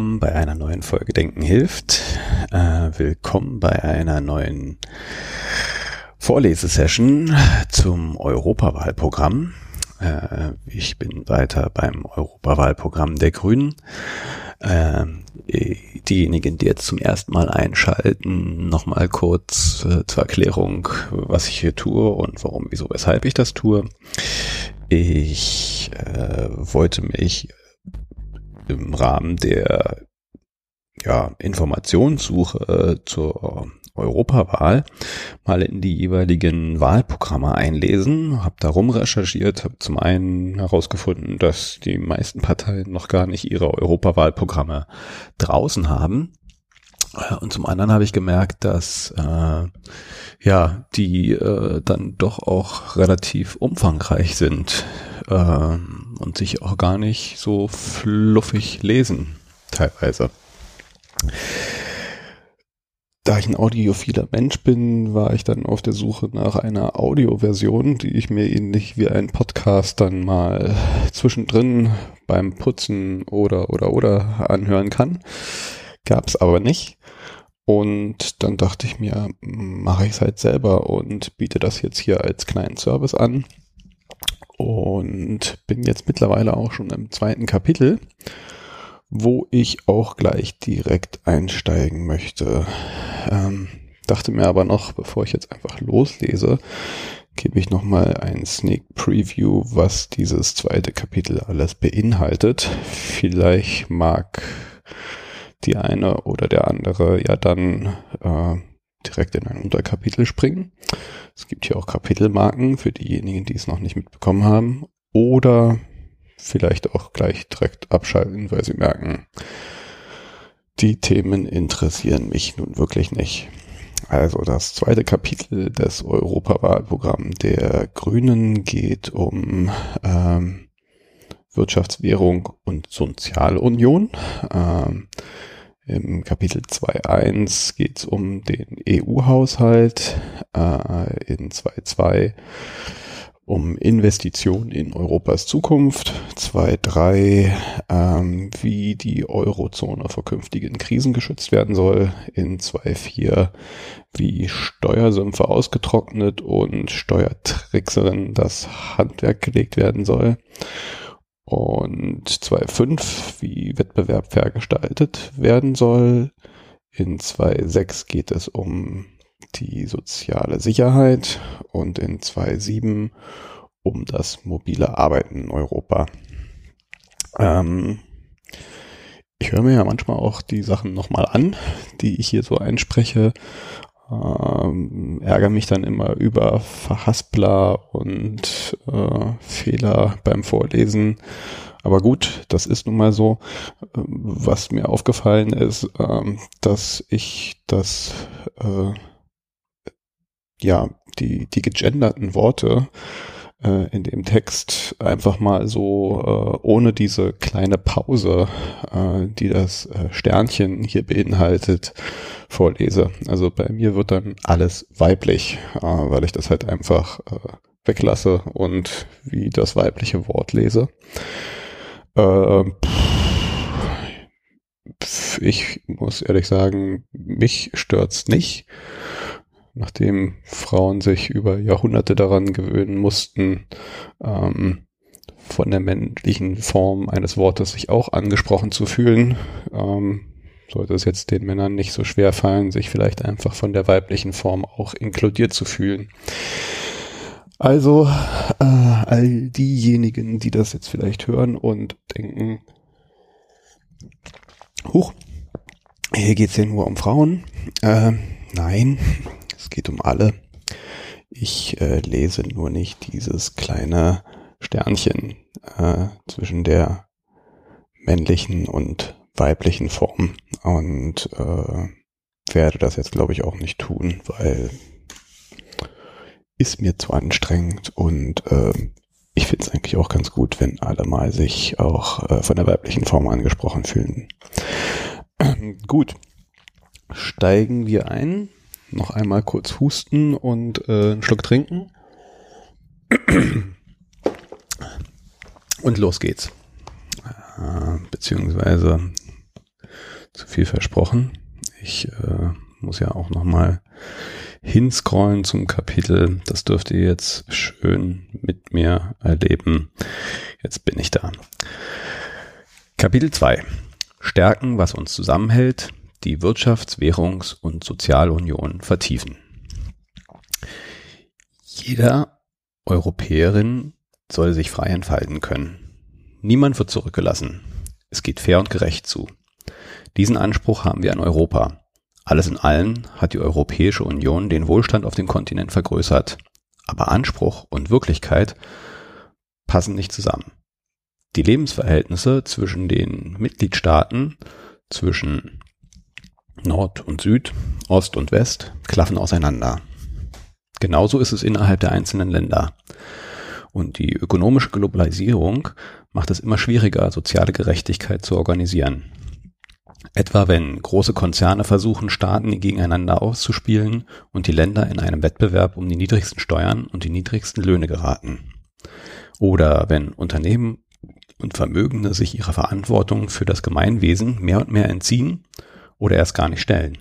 Willkommen bei einer neuen Folge Denken hilft. Äh, willkommen bei einer neuen Vorlesesession zum Europawahlprogramm. Äh, ich bin weiter beim Europawahlprogramm der Grünen. Äh, diejenigen, die jetzt zum ersten Mal einschalten, nochmal kurz äh, zur Erklärung, was ich hier tue und warum, wieso, weshalb ich das tue. Ich äh, wollte mich im Rahmen der ja, Informationssuche äh, zur Europawahl mal in die jeweiligen Wahlprogramme einlesen, habe darum recherchiert, habe zum einen herausgefunden, dass die meisten Parteien noch gar nicht ihre Europawahlprogramme draußen haben. Äh, und zum anderen habe ich gemerkt, dass äh, ja die äh, dann doch auch relativ umfangreich sind äh, und sich auch gar nicht so fluffig lesen teilweise. Da ich ein audiophiler Mensch bin, war ich dann auf der Suche nach einer Audioversion, die ich mir ähnlich wie ein Podcast dann mal zwischendrin beim Putzen oder oder oder anhören kann. Gab's aber nicht. Und dann dachte ich mir, mache ich es halt selber und biete das jetzt hier als kleinen Service an. Und bin jetzt mittlerweile auch schon im zweiten Kapitel wo ich auch gleich direkt einsteigen möchte. Ähm, dachte mir aber noch, bevor ich jetzt einfach loslese, gebe ich nochmal ein Sneak Preview, was dieses zweite Kapitel alles beinhaltet. Vielleicht mag die eine oder der andere ja dann äh, direkt in ein Unterkapitel springen. Es gibt hier auch Kapitelmarken für diejenigen, die es noch nicht mitbekommen haben. Oder vielleicht auch gleich direkt abschalten, weil sie merken, die Themen interessieren mich nun wirklich nicht. Also das zweite Kapitel des Europawahlprogramms der Grünen geht um ähm, Wirtschaftswährung und Sozialunion. Ähm, Im Kapitel 2.1 geht es um den EU-Haushalt. Äh, in 2.2 um Investitionen in Europas Zukunft. 2.3, ähm, wie die Eurozone vor künftigen Krisen geschützt werden soll. In 2.4, wie Steuersümpfe ausgetrocknet und Steuertrickserin das Handwerk gelegt werden soll. Und 2.5, wie Wettbewerb fair gestaltet werden soll. In 2.6 geht es um die soziale Sicherheit und in 2.7 um das mobile Arbeiten in Europa. Ähm, ich höre mir ja manchmal auch die Sachen nochmal an, die ich hier so einspreche. Ähm, ärgere mich dann immer über Verhaspler und äh, Fehler beim Vorlesen. Aber gut, das ist nun mal so. Was mir aufgefallen ist, ähm, dass ich das äh, ja, die, die gegenderten Worte äh, in dem Text einfach mal so äh, ohne diese kleine Pause, äh, die das äh, Sternchen hier beinhaltet, vorlese. Also bei mir wird dann alles weiblich, äh, weil ich das halt einfach äh, weglasse und wie das weibliche Wort lese. Äh, ich muss ehrlich sagen, mich stört's nicht nachdem Frauen sich über Jahrhunderte daran gewöhnen mussten, ähm, von der männlichen Form eines Wortes sich auch angesprochen zu fühlen, ähm, sollte es jetzt den Männern nicht so schwer fallen, sich vielleicht einfach von der weiblichen Form auch inkludiert zu fühlen. Also äh, all diejenigen, die das jetzt vielleicht hören und denken, huch, hier geht's ja nur um Frauen. Äh, nein, es geht um alle. Ich äh, lese nur nicht dieses kleine Sternchen äh, zwischen der männlichen und weiblichen Form und äh, werde das jetzt glaube ich auch nicht tun, weil ist mir zu anstrengend und äh, ich finde es eigentlich auch ganz gut, wenn alle mal sich auch äh, von der weiblichen Form angesprochen fühlen. gut, steigen wir ein noch einmal kurz husten und äh, einen Schluck trinken. Und los geht's. Äh, beziehungsweise zu viel versprochen. Ich äh, muss ja auch noch mal hinscrollen zum Kapitel. Das dürft ihr jetzt schön mit mir erleben. Jetzt bin ich da. Kapitel 2. Stärken, was uns zusammenhält, die Wirtschafts-, Währungs- und Sozialunion vertiefen. Jeder Europäerin soll sich frei entfalten können. Niemand wird zurückgelassen. Es geht fair und gerecht zu. Diesen Anspruch haben wir an Europa. Alles in allem hat die Europäische Union den Wohlstand auf dem Kontinent vergrößert. Aber Anspruch und Wirklichkeit passen nicht zusammen. Die Lebensverhältnisse zwischen den Mitgliedstaaten, zwischen Nord und Süd, Ost und West, klaffen auseinander. Genauso ist es innerhalb der einzelnen Länder. Und die ökonomische Globalisierung macht es immer schwieriger, soziale Gerechtigkeit zu organisieren. Etwa wenn große Konzerne versuchen, Staaten gegeneinander auszuspielen und die Länder in einem Wettbewerb um die niedrigsten Steuern und die niedrigsten Löhne geraten. Oder wenn Unternehmen und Vermögende sich ihrer Verantwortung für das Gemeinwesen mehr und mehr entziehen oder erst gar nicht stellen.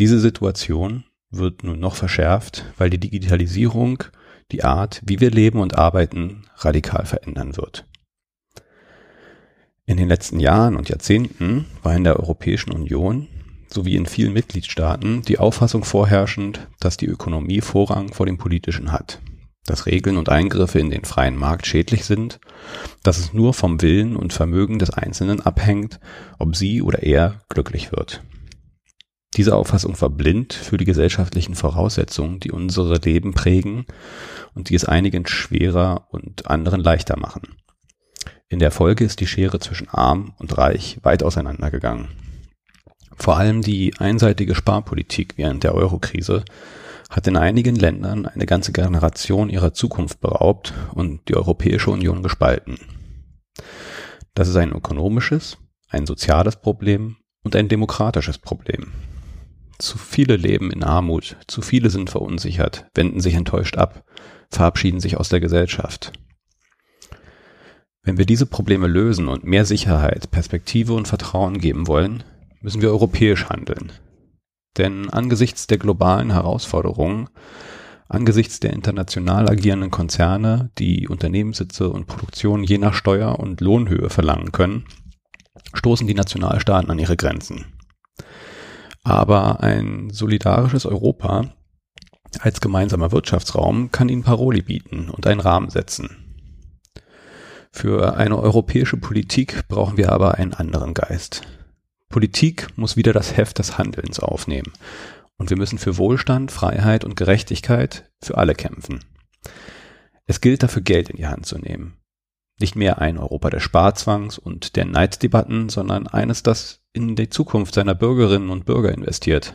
Diese Situation wird nun noch verschärft, weil die Digitalisierung die Art, wie wir leben und arbeiten, radikal verändern wird. In den letzten Jahren und Jahrzehnten war in der Europäischen Union sowie in vielen Mitgliedstaaten die Auffassung vorherrschend, dass die Ökonomie Vorrang vor dem Politischen hat, dass Regeln und Eingriffe in den freien Markt schädlich sind, dass es nur vom Willen und Vermögen des Einzelnen abhängt, ob sie oder er glücklich wird. Diese Auffassung war blind für die gesellschaftlichen Voraussetzungen, die unsere Leben prägen und die es einigen schwerer und anderen leichter machen. In der Folge ist die Schere zwischen arm und reich weit auseinandergegangen. Vor allem die einseitige Sparpolitik während der Eurokrise hat in einigen Ländern eine ganze Generation ihrer Zukunft beraubt und die Europäische Union gespalten. Das ist ein ökonomisches, ein soziales Problem und ein demokratisches Problem. Zu viele leben in Armut, zu viele sind verunsichert, wenden sich enttäuscht ab, verabschieden sich aus der Gesellschaft. Wenn wir diese Probleme lösen und mehr Sicherheit, Perspektive und Vertrauen geben wollen, müssen wir europäisch handeln. Denn angesichts der globalen Herausforderungen, angesichts der international agierenden Konzerne, die Unternehmenssitze und Produktion je nach Steuer- und Lohnhöhe verlangen können, stoßen die Nationalstaaten an ihre Grenzen. Aber ein solidarisches Europa als gemeinsamer Wirtschaftsraum kann ihnen Paroli bieten und einen Rahmen setzen. Für eine europäische Politik brauchen wir aber einen anderen Geist. Politik muss wieder das Heft des Handelns aufnehmen. Und wir müssen für Wohlstand, Freiheit und Gerechtigkeit für alle kämpfen. Es gilt dafür Geld in die Hand zu nehmen. Nicht mehr ein Europa des Sparzwangs und der Neiddebatten, sondern eines, das in die Zukunft seiner Bürgerinnen und Bürger investiert.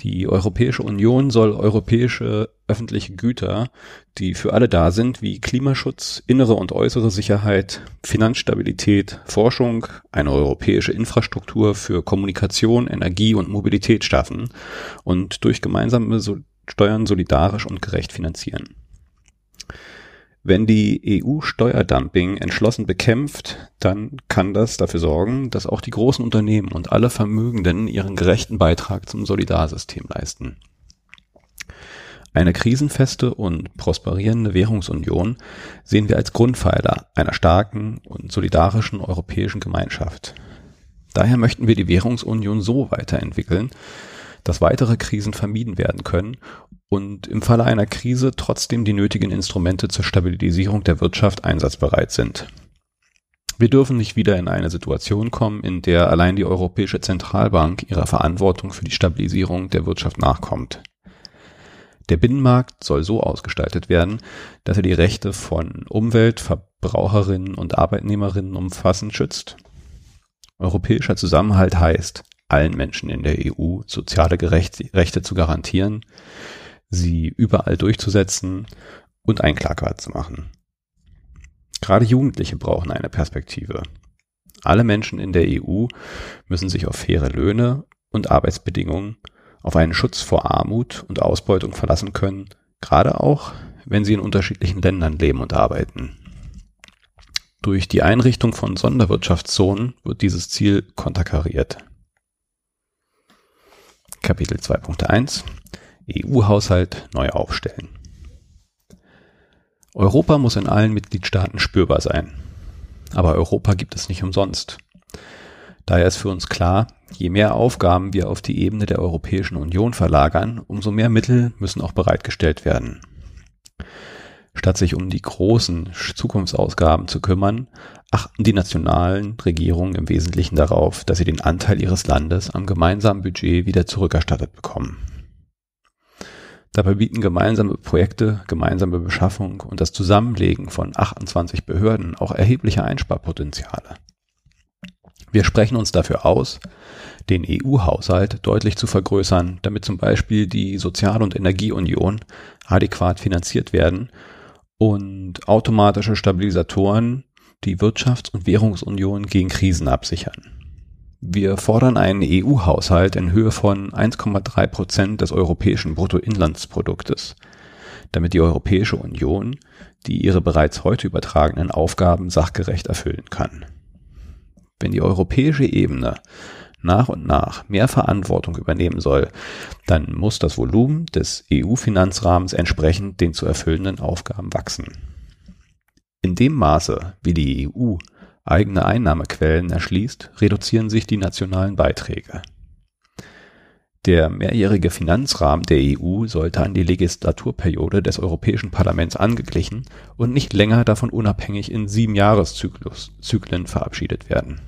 Die Europäische Union soll europäische öffentliche Güter, die für alle da sind, wie Klimaschutz, innere und äußere Sicherheit, Finanzstabilität, Forschung, eine europäische Infrastruktur für Kommunikation, Energie und Mobilität schaffen und durch gemeinsame Steuern solidarisch und gerecht finanzieren. Wenn die EU Steuerdumping entschlossen bekämpft, dann kann das dafür sorgen, dass auch die großen Unternehmen und alle Vermögenden ihren gerechten Beitrag zum Solidarsystem leisten. Eine krisenfeste und prosperierende Währungsunion sehen wir als Grundpfeiler einer starken und solidarischen europäischen Gemeinschaft. Daher möchten wir die Währungsunion so weiterentwickeln, dass weitere Krisen vermieden werden können und im Falle einer Krise trotzdem die nötigen Instrumente zur Stabilisierung der Wirtschaft einsatzbereit sind. Wir dürfen nicht wieder in eine Situation kommen, in der allein die Europäische Zentralbank ihrer Verantwortung für die Stabilisierung der Wirtschaft nachkommt. Der Binnenmarkt soll so ausgestaltet werden, dass er die Rechte von Umwelt, Verbraucherinnen und Arbeitnehmerinnen umfassend schützt. Europäischer Zusammenhalt heißt, allen Menschen in der EU soziale Rechte zu garantieren, sie überall durchzusetzen und einklagbar zu machen. Gerade Jugendliche brauchen eine Perspektive. Alle Menschen in der EU müssen sich auf faire Löhne und Arbeitsbedingungen, auf einen Schutz vor Armut und Ausbeutung verlassen können, gerade auch, wenn sie in unterschiedlichen Ländern leben und arbeiten. Durch die Einrichtung von Sonderwirtschaftszonen wird dieses Ziel konterkariert. Kapitel 2.1 EU-Haushalt neu aufstellen. Europa muss in allen Mitgliedstaaten spürbar sein. Aber Europa gibt es nicht umsonst. Daher ist für uns klar, je mehr Aufgaben wir auf die Ebene der Europäischen Union verlagern, umso mehr Mittel müssen auch bereitgestellt werden. Statt sich um die großen Zukunftsausgaben zu kümmern, achten die nationalen Regierungen im Wesentlichen darauf, dass sie den Anteil ihres Landes am gemeinsamen Budget wieder zurückerstattet bekommen. Dabei bieten gemeinsame Projekte, gemeinsame Beschaffung und das Zusammenlegen von 28 Behörden auch erhebliche Einsparpotenziale. Wir sprechen uns dafür aus, den EU-Haushalt deutlich zu vergrößern, damit zum Beispiel die Sozial- und Energieunion adäquat finanziert werden und automatische Stabilisatoren die Wirtschafts- und Währungsunion gegen Krisen absichern. Wir fordern einen EU-Haushalt in Höhe von 1,3 Prozent des europäischen Bruttoinlandsproduktes, damit die Europäische Union die ihre bereits heute übertragenen Aufgaben sachgerecht erfüllen kann. Wenn die europäische Ebene nach und nach mehr Verantwortung übernehmen soll, dann muss das Volumen des EU-Finanzrahmens entsprechend den zu erfüllenden Aufgaben wachsen. In dem Maße, wie die EU eigene Einnahmequellen erschließt, reduzieren sich die nationalen Beiträge. Der mehrjährige Finanzrahmen der EU sollte an die Legislaturperiode des Europäischen Parlaments angeglichen und nicht länger davon unabhängig in sieben Jahreszyklen verabschiedet werden.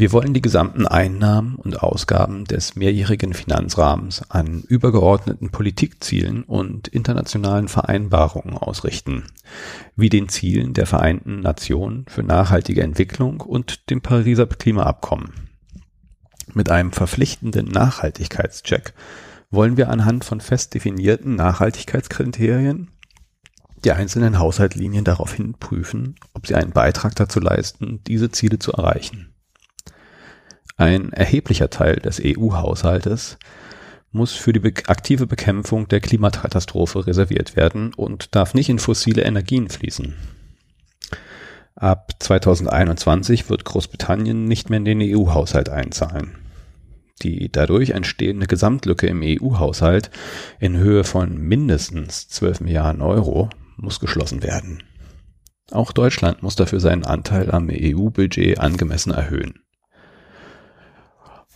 Wir wollen die gesamten Einnahmen und Ausgaben des mehrjährigen Finanzrahmens an übergeordneten Politikzielen und internationalen Vereinbarungen ausrichten, wie den Zielen der Vereinten Nationen für nachhaltige Entwicklung und dem Pariser Klimaabkommen. Mit einem verpflichtenden Nachhaltigkeitscheck wollen wir anhand von fest definierten Nachhaltigkeitskriterien die einzelnen Haushaltlinien daraufhin prüfen, ob sie einen Beitrag dazu leisten, diese Ziele zu erreichen. Ein erheblicher Teil des EU-Haushaltes muss für die aktive Bekämpfung der Klimakatastrophe reserviert werden und darf nicht in fossile Energien fließen. Ab 2021 wird Großbritannien nicht mehr in den EU-Haushalt einzahlen. Die dadurch entstehende Gesamtlücke im EU-Haushalt in Höhe von mindestens 12 Milliarden Euro muss geschlossen werden. Auch Deutschland muss dafür seinen Anteil am EU-Budget angemessen erhöhen.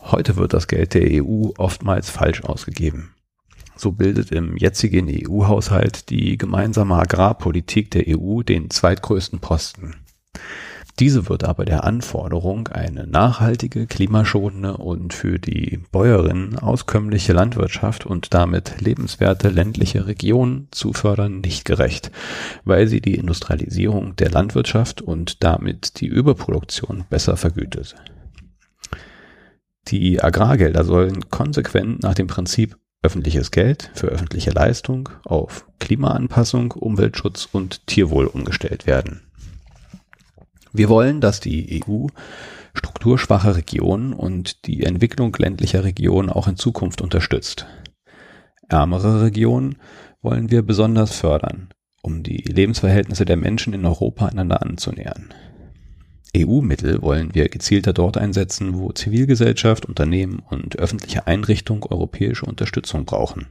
Heute wird das Geld der EU oftmals falsch ausgegeben. So bildet im jetzigen EU-Haushalt die gemeinsame Agrarpolitik der EU den zweitgrößten Posten. Diese wird aber der Anforderung, eine nachhaltige, klimaschonende und für die Bäuerinnen auskömmliche Landwirtschaft und damit lebenswerte ländliche Regionen zu fördern, nicht gerecht, weil sie die Industrialisierung der Landwirtschaft und damit die Überproduktion besser vergütet. Die Agrargelder sollen konsequent nach dem Prinzip öffentliches Geld für öffentliche Leistung auf Klimaanpassung, Umweltschutz und Tierwohl umgestellt werden. Wir wollen, dass die EU strukturschwache Regionen und die Entwicklung ländlicher Regionen auch in Zukunft unterstützt. Ärmere Regionen wollen wir besonders fördern, um die Lebensverhältnisse der Menschen in Europa einander anzunähern. EU-Mittel wollen wir gezielter dort einsetzen, wo Zivilgesellschaft, Unternehmen und öffentliche Einrichtungen europäische Unterstützung brauchen.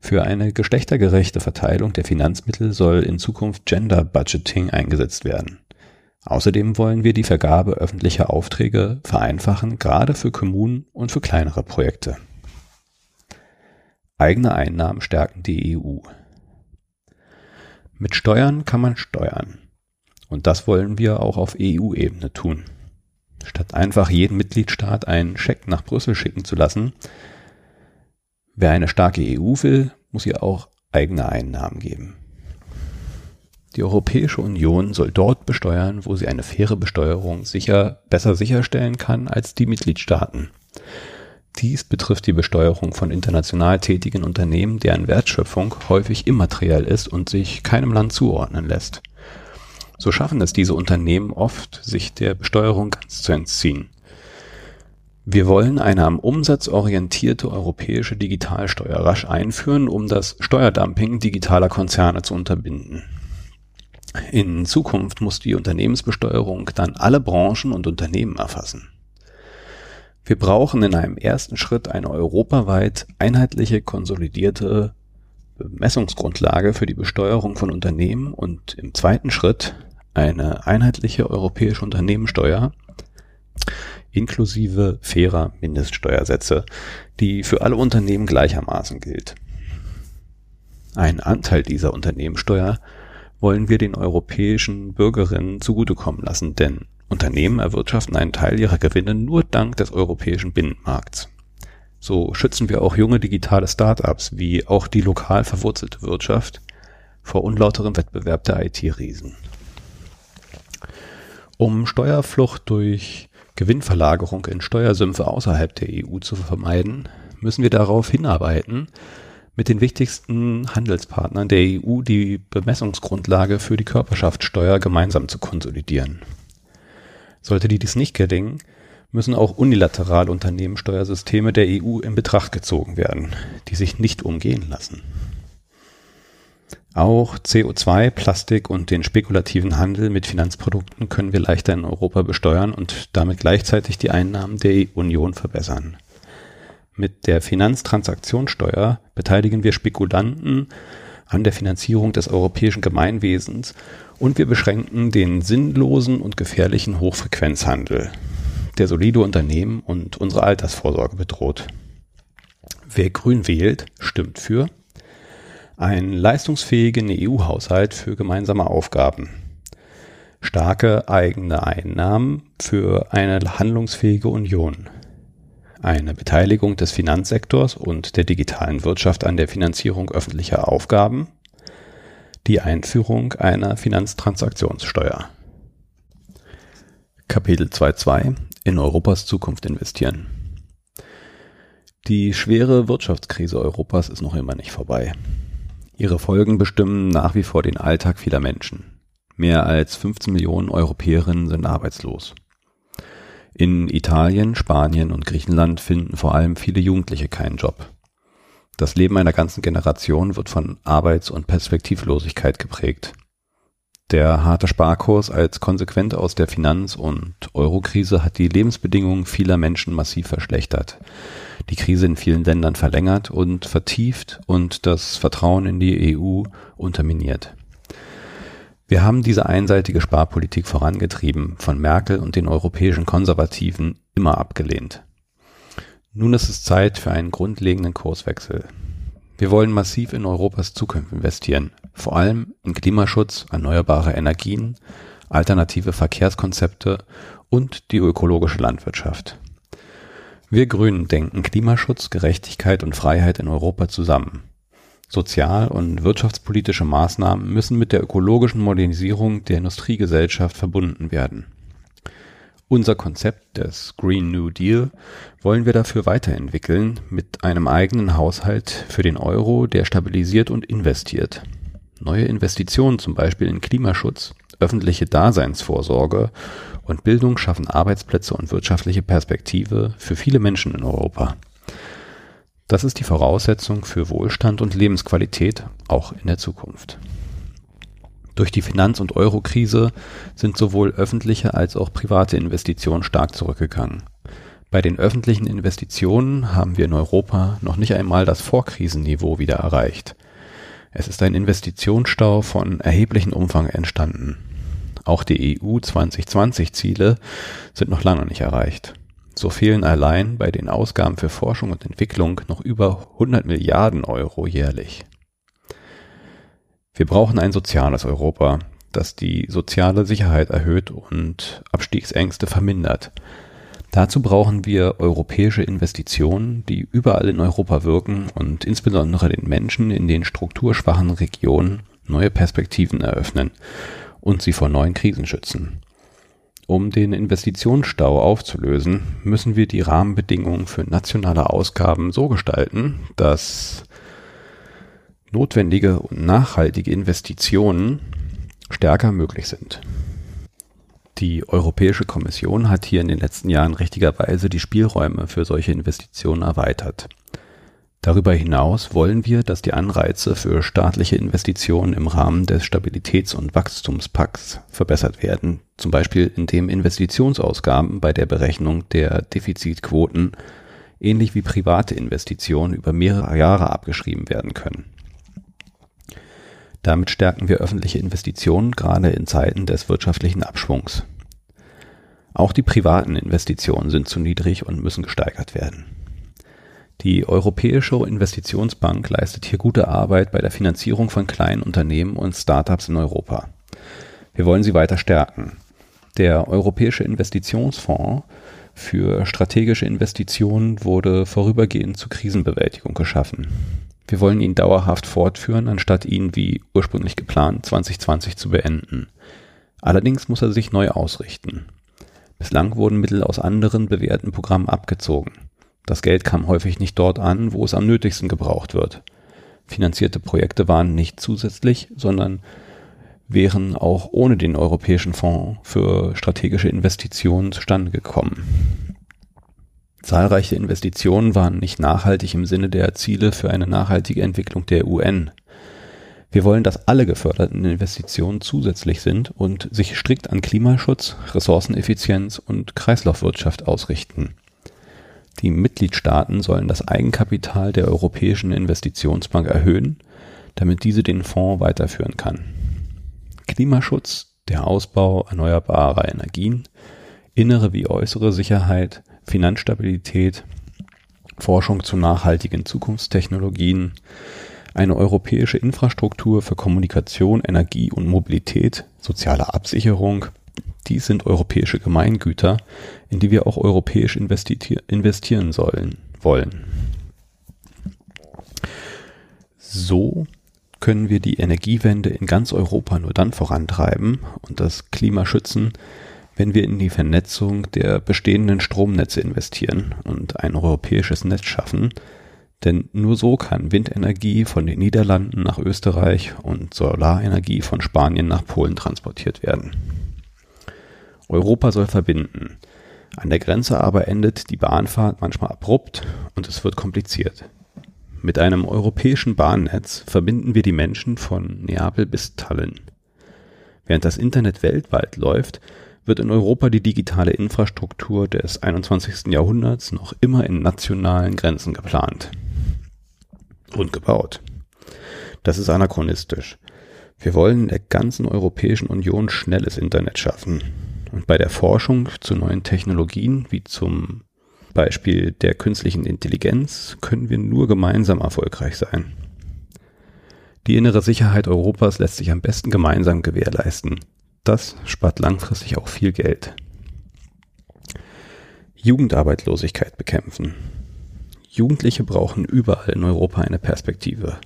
Für eine geschlechtergerechte Verteilung der Finanzmittel soll in Zukunft Gender Budgeting eingesetzt werden. Außerdem wollen wir die Vergabe öffentlicher Aufträge vereinfachen, gerade für Kommunen und für kleinere Projekte. Eigene Einnahmen stärken die EU. Mit Steuern kann man steuern. Und das wollen wir auch auf EU-Ebene tun. Statt einfach jeden Mitgliedstaat einen Scheck nach Brüssel schicken zu lassen, wer eine starke EU will, muss ihr auch eigene Einnahmen geben. Die Europäische Union soll dort besteuern, wo sie eine faire Besteuerung sicher, besser sicherstellen kann als die Mitgliedstaaten. Dies betrifft die Besteuerung von international tätigen Unternehmen, deren Wertschöpfung häufig immateriell ist und sich keinem Land zuordnen lässt. So schaffen es diese Unternehmen oft, sich der Besteuerung ganz zu entziehen. Wir wollen eine am Umsatz orientierte europäische Digitalsteuer rasch einführen, um das Steuerdumping digitaler Konzerne zu unterbinden. In Zukunft muss die Unternehmensbesteuerung dann alle Branchen und Unternehmen erfassen. Wir brauchen in einem ersten Schritt eine europaweit einheitliche, konsolidierte Bemessungsgrundlage für die Besteuerung von Unternehmen und im zweiten Schritt eine einheitliche europäische Unternehmenssteuer inklusive fairer Mindeststeuersätze, die für alle Unternehmen gleichermaßen gilt. Ein Anteil dieser Unternehmenssteuer wollen wir den europäischen Bürgerinnen zugutekommen lassen, denn Unternehmen erwirtschaften einen Teil ihrer Gewinne nur dank des europäischen Binnenmarkts. So schützen wir auch junge digitale Startups wie auch die lokal verwurzelte Wirtschaft vor unlauterem Wettbewerb der IT-Riesen. Um Steuerflucht durch Gewinnverlagerung in Steuersümpfe außerhalb der EU zu vermeiden, müssen wir darauf hinarbeiten, mit den wichtigsten Handelspartnern der EU die Bemessungsgrundlage für die Körperschaftssteuer gemeinsam zu konsolidieren. Sollte dies nicht gelingen, müssen auch unilaterale Unternehmenssteuersysteme der EU in Betracht gezogen werden, die sich nicht umgehen lassen. Auch CO2, Plastik und den spekulativen Handel mit Finanzprodukten können wir leichter in Europa besteuern und damit gleichzeitig die Einnahmen der Union verbessern. Mit der Finanztransaktionssteuer beteiligen wir Spekulanten an der Finanzierung des europäischen Gemeinwesens und wir beschränken den sinnlosen und gefährlichen Hochfrequenzhandel, der solide Unternehmen und unsere Altersvorsorge bedroht. Wer grün wählt, stimmt für einen leistungsfähigen EU-Haushalt für gemeinsame Aufgaben, starke eigene Einnahmen für eine handlungsfähige Union, eine Beteiligung des Finanzsektors und der digitalen Wirtschaft an der Finanzierung öffentlicher Aufgaben, die Einführung einer Finanztransaktionssteuer. Kapitel 2.2 In Europas Zukunft investieren. Die schwere Wirtschaftskrise Europas ist noch immer nicht vorbei. Ihre Folgen bestimmen nach wie vor den Alltag vieler Menschen. Mehr als 15 Millionen Europäerinnen sind arbeitslos. In Italien, Spanien und Griechenland finden vor allem viele Jugendliche keinen Job. Das Leben einer ganzen Generation wird von Arbeits- und Perspektivlosigkeit geprägt. Der harte Sparkurs als Konsequent aus der Finanz- und Eurokrise hat die Lebensbedingungen vieler Menschen massiv verschlechtert, die Krise in vielen Ländern verlängert und vertieft und das Vertrauen in die EU unterminiert. Wir haben diese einseitige Sparpolitik vorangetrieben, von Merkel und den europäischen Konservativen immer abgelehnt. Nun ist es Zeit für einen grundlegenden Kurswechsel. Wir wollen massiv in Europas Zukunft investieren, vor allem in Klimaschutz, erneuerbare Energien, alternative Verkehrskonzepte und die ökologische Landwirtschaft. Wir Grünen denken Klimaschutz, Gerechtigkeit und Freiheit in Europa zusammen. Sozial- und wirtschaftspolitische Maßnahmen müssen mit der ökologischen Modernisierung der Industriegesellschaft verbunden werden. Unser Konzept des Green New Deal wollen wir dafür weiterentwickeln mit einem eigenen Haushalt für den Euro, der stabilisiert und investiert. Neue Investitionen zum Beispiel in Klimaschutz, öffentliche Daseinsvorsorge und Bildung schaffen Arbeitsplätze und wirtschaftliche Perspektive für viele Menschen in Europa. Das ist die Voraussetzung für Wohlstand und Lebensqualität auch in der Zukunft. Durch die Finanz- und Eurokrise sind sowohl öffentliche als auch private Investitionen stark zurückgegangen. Bei den öffentlichen Investitionen haben wir in Europa noch nicht einmal das Vorkrisenniveau wieder erreicht. Es ist ein Investitionsstau von erheblichem Umfang entstanden. Auch die EU 2020 Ziele sind noch lange nicht erreicht. So fehlen allein bei den Ausgaben für Forschung und Entwicklung noch über 100 Milliarden Euro jährlich. Wir brauchen ein soziales Europa, das die soziale Sicherheit erhöht und Abstiegsängste vermindert. Dazu brauchen wir europäische Investitionen, die überall in Europa wirken und insbesondere den Menschen in den strukturschwachen Regionen neue Perspektiven eröffnen und sie vor neuen Krisen schützen. Um den Investitionsstau aufzulösen, müssen wir die Rahmenbedingungen für nationale Ausgaben so gestalten, dass notwendige und nachhaltige Investitionen stärker möglich sind. Die Europäische Kommission hat hier in den letzten Jahren richtigerweise die Spielräume für solche Investitionen erweitert. Darüber hinaus wollen wir, dass die Anreize für staatliche Investitionen im Rahmen des Stabilitäts- und Wachstumspakts verbessert werden, zum Beispiel indem Investitionsausgaben bei der Berechnung der Defizitquoten ähnlich wie private Investitionen über mehrere Jahre abgeschrieben werden können. Damit stärken wir öffentliche Investitionen gerade in Zeiten des wirtschaftlichen Abschwungs. Auch die privaten Investitionen sind zu niedrig und müssen gesteigert werden. Die Europäische Investitionsbank leistet hier gute Arbeit bei der Finanzierung von kleinen Unternehmen und Startups in Europa. Wir wollen sie weiter stärken. Der Europäische Investitionsfonds für strategische Investitionen wurde vorübergehend zur Krisenbewältigung geschaffen. Wir wollen ihn dauerhaft fortführen, anstatt ihn wie ursprünglich geplant 2020 zu beenden. Allerdings muss er sich neu ausrichten. Bislang wurden Mittel aus anderen bewährten Programmen abgezogen. Das Geld kam häufig nicht dort an, wo es am nötigsten gebraucht wird. Finanzierte Projekte waren nicht zusätzlich, sondern wären auch ohne den Europäischen Fonds für strategische Investitionen zustande gekommen. Zahlreiche Investitionen waren nicht nachhaltig im Sinne der Ziele für eine nachhaltige Entwicklung der UN. Wir wollen, dass alle geförderten Investitionen zusätzlich sind und sich strikt an Klimaschutz, Ressourceneffizienz und Kreislaufwirtschaft ausrichten. Die Mitgliedstaaten sollen das Eigenkapital der Europäischen Investitionsbank erhöhen, damit diese den Fonds weiterführen kann. Klimaschutz, der Ausbau erneuerbarer Energien, innere wie äußere Sicherheit, Finanzstabilität, Forschung zu nachhaltigen Zukunftstechnologien, eine europäische Infrastruktur für Kommunikation, Energie und Mobilität, soziale Absicherung, dies sind europäische Gemeingüter, in die wir auch europäisch investieren sollen, wollen. So können wir die Energiewende in ganz Europa nur dann vorantreiben und das Klima schützen, wenn wir in die Vernetzung der bestehenden Stromnetze investieren und ein europäisches Netz schaffen, denn nur so kann Windenergie von den Niederlanden nach Österreich und Solarenergie von Spanien nach Polen transportiert werden. Europa soll verbinden. An der Grenze aber endet die Bahnfahrt manchmal abrupt und es wird kompliziert. Mit einem europäischen Bahnnetz verbinden wir die Menschen von Neapel bis Tallinn. Während das Internet weltweit läuft, wird in Europa die digitale Infrastruktur des 21. Jahrhunderts noch immer in nationalen Grenzen geplant und gebaut. Das ist anachronistisch. Wir wollen in der ganzen Europäischen Union schnelles Internet schaffen. Und bei der Forschung zu neuen Technologien, wie zum Beispiel der künstlichen Intelligenz, können wir nur gemeinsam erfolgreich sein. Die innere Sicherheit Europas lässt sich am besten gemeinsam gewährleisten. Das spart langfristig auch viel Geld. Jugendarbeitslosigkeit bekämpfen. Jugendliche brauchen überall in Europa eine Perspektive.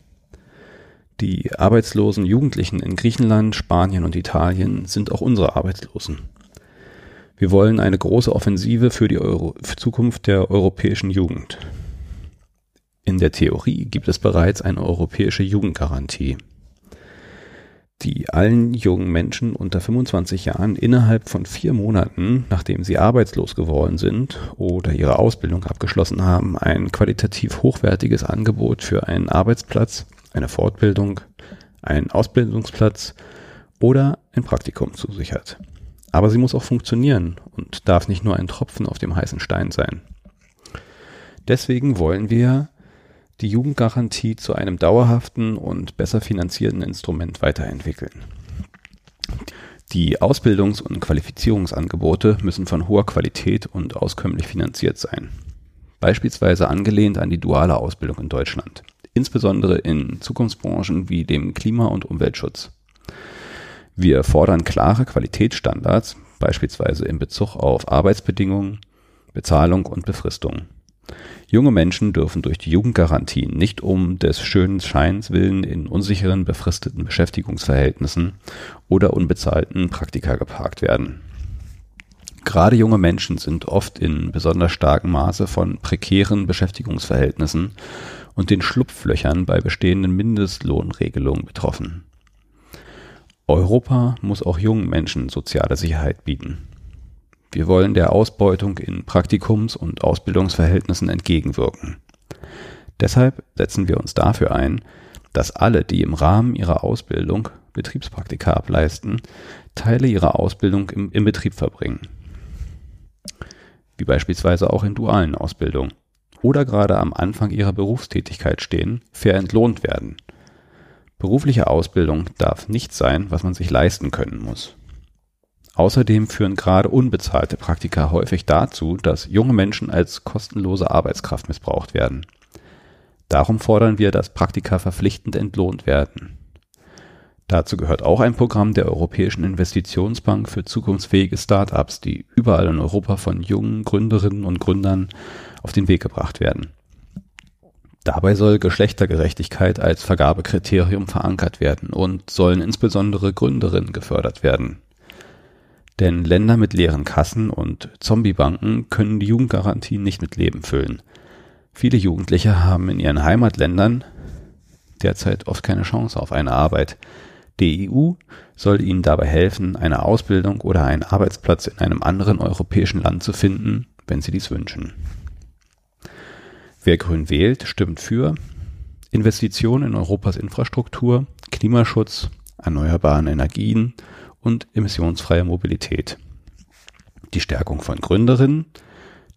Die arbeitslosen Jugendlichen in Griechenland, Spanien und Italien sind auch unsere Arbeitslosen. Wir wollen eine große Offensive für die Euro für Zukunft der europäischen Jugend. In der Theorie gibt es bereits eine europäische Jugendgarantie, die allen jungen Menschen unter 25 Jahren innerhalb von vier Monaten, nachdem sie arbeitslos geworden sind oder ihre Ausbildung abgeschlossen haben, ein qualitativ hochwertiges Angebot für einen Arbeitsplatz, eine Fortbildung, einen Ausbildungsplatz oder ein Praktikum zusichert. Aber sie muss auch funktionieren und darf nicht nur ein Tropfen auf dem heißen Stein sein. Deswegen wollen wir die Jugendgarantie zu einem dauerhaften und besser finanzierten Instrument weiterentwickeln. Die Ausbildungs- und Qualifizierungsangebote müssen von hoher Qualität und auskömmlich finanziert sein. Beispielsweise angelehnt an die duale Ausbildung in Deutschland, insbesondere in Zukunftsbranchen wie dem Klima- und Umweltschutz. Wir fordern klare Qualitätsstandards, beispielsweise in Bezug auf Arbeitsbedingungen, Bezahlung und Befristung. Junge Menschen dürfen durch die Jugendgarantie nicht um des schönen Scheins willen in unsicheren befristeten Beschäftigungsverhältnissen oder unbezahlten Praktika geparkt werden. Gerade junge Menschen sind oft in besonders starkem Maße von prekären Beschäftigungsverhältnissen und den Schlupflöchern bei bestehenden Mindestlohnregelungen betroffen. Europa muss auch jungen Menschen soziale Sicherheit bieten. Wir wollen der Ausbeutung in Praktikums- und Ausbildungsverhältnissen entgegenwirken. Deshalb setzen wir uns dafür ein, dass alle, die im Rahmen ihrer Ausbildung Betriebspraktika ableisten, Teile ihrer Ausbildung im, im Betrieb verbringen. Wie beispielsweise auch in dualen Ausbildungen. Oder gerade am Anfang ihrer Berufstätigkeit stehen, fair entlohnt werden. Berufliche Ausbildung darf nicht sein, was man sich leisten können muss. Außerdem führen gerade unbezahlte Praktika häufig dazu, dass junge Menschen als kostenlose Arbeitskraft missbraucht werden. Darum fordern wir, dass Praktika verpflichtend entlohnt werden. Dazu gehört auch ein Programm der Europäischen Investitionsbank für zukunftsfähige Start-ups, die überall in Europa von jungen Gründerinnen und Gründern auf den Weg gebracht werden. Dabei soll Geschlechtergerechtigkeit als Vergabekriterium verankert werden und sollen insbesondere Gründerinnen gefördert werden. Denn Länder mit leeren Kassen und Zombiebanken können die Jugendgarantien nicht mit Leben füllen. Viele Jugendliche haben in ihren Heimatländern derzeit oft keine Chance auf eine Arbeit. Die EU soll ihnen dabei helfen, eine Ausbildung oder einen Arbeitsplatz in einem anderen europäischen Land zu finden, wenn sie dies wünschen. Wer grün wählt, stimmt für Investitionen in Europas Infrastruktur, Klimaschutz, erneuerbaren Energien und emissionsfreie Mobilität. Die Stärkung von Gründerinnen,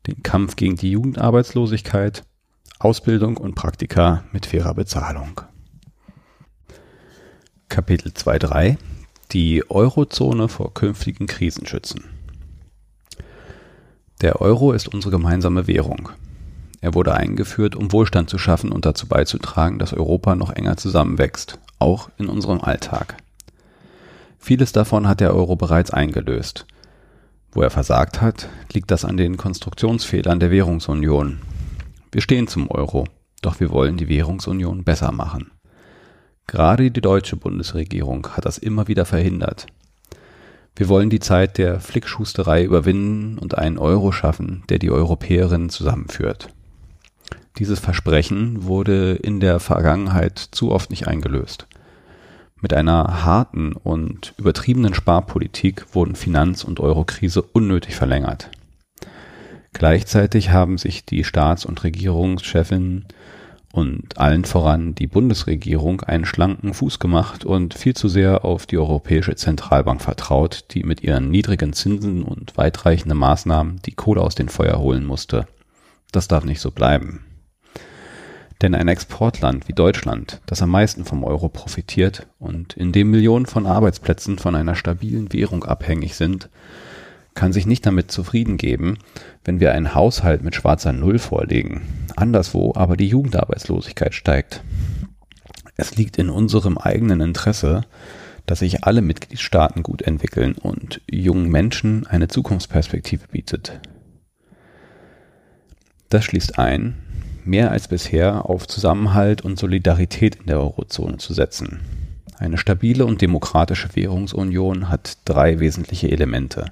den Kampf gegen die Jugendarbeitslosigkeit, Ausbildung und Praktika mit fairer Bezahlung. Kapitel 2.3 Die Eurozone vor künftigen Krisen schützen. Der Euro ist unsere gemeinsame Währung. Er wurde eingeführt, um Wohlstand zu schaffen und dazu beizutragen, dass Europa noch enger zusammenwächst, auch in unserem Alltag. Vieles davon hat der Euro bereits eingelöst. Wo er versagt hat, liegt das an den Konstruktionsfehlern der Währungsunion. Wir stehen zum Euro, doch wir wollen die Währungsunion besser machen. Gerade die deutsche Bundesregierung hat das immer wieder verhindert. Wir wollen die Zeit der Flickschusterei überwinden und einen Euro schaffen, der die Europäerinnen zusammenführt. Dieses Versprechen wurde in der Vergangenheit zu oft nicht eingelöst. Mit einer harten und übertriebenen Sparpolitik wurden Finanz- und Eurokrise unnötig verlängert. Gleichzeitig haben sich die Staats- und Regierungschefinnen und allen voran die Bundesregierung einen schlanken Fuß gemacht und viel zu sehr auf die Europäische Zentralbank vertraut, die mit ihren niedrigen Zinsen und weitreichenden Maßnahmen die Kohle aus den Feuer holen musste. Das darf nicht so bleiben. Denn ein Exportland wie Deutschland, das am meisten vom Euro profitiert und in dem Millionen von Arbeitsplätzen von einer stabilen Währung abhängig sind, kann sich nicht damit zufrieden geben, wenn wir einen Haushalt mit schwarzer Null vorlegen, anderswo aber die Jugendarbeitslosigkeit steigt. Es liegt in unserem eigenen Interesse, dass sich alle Mitgliedstaaten gut entwickeln und jungen Menschen eine Zukunftsperspektive bietet. Das schließt ein, mehr als bisher auf Zusammenhalt und Solidarität in der Eurozone zu setzen. Eine stabile und demokratische Währungsunion hat drei wesentliche Elemente.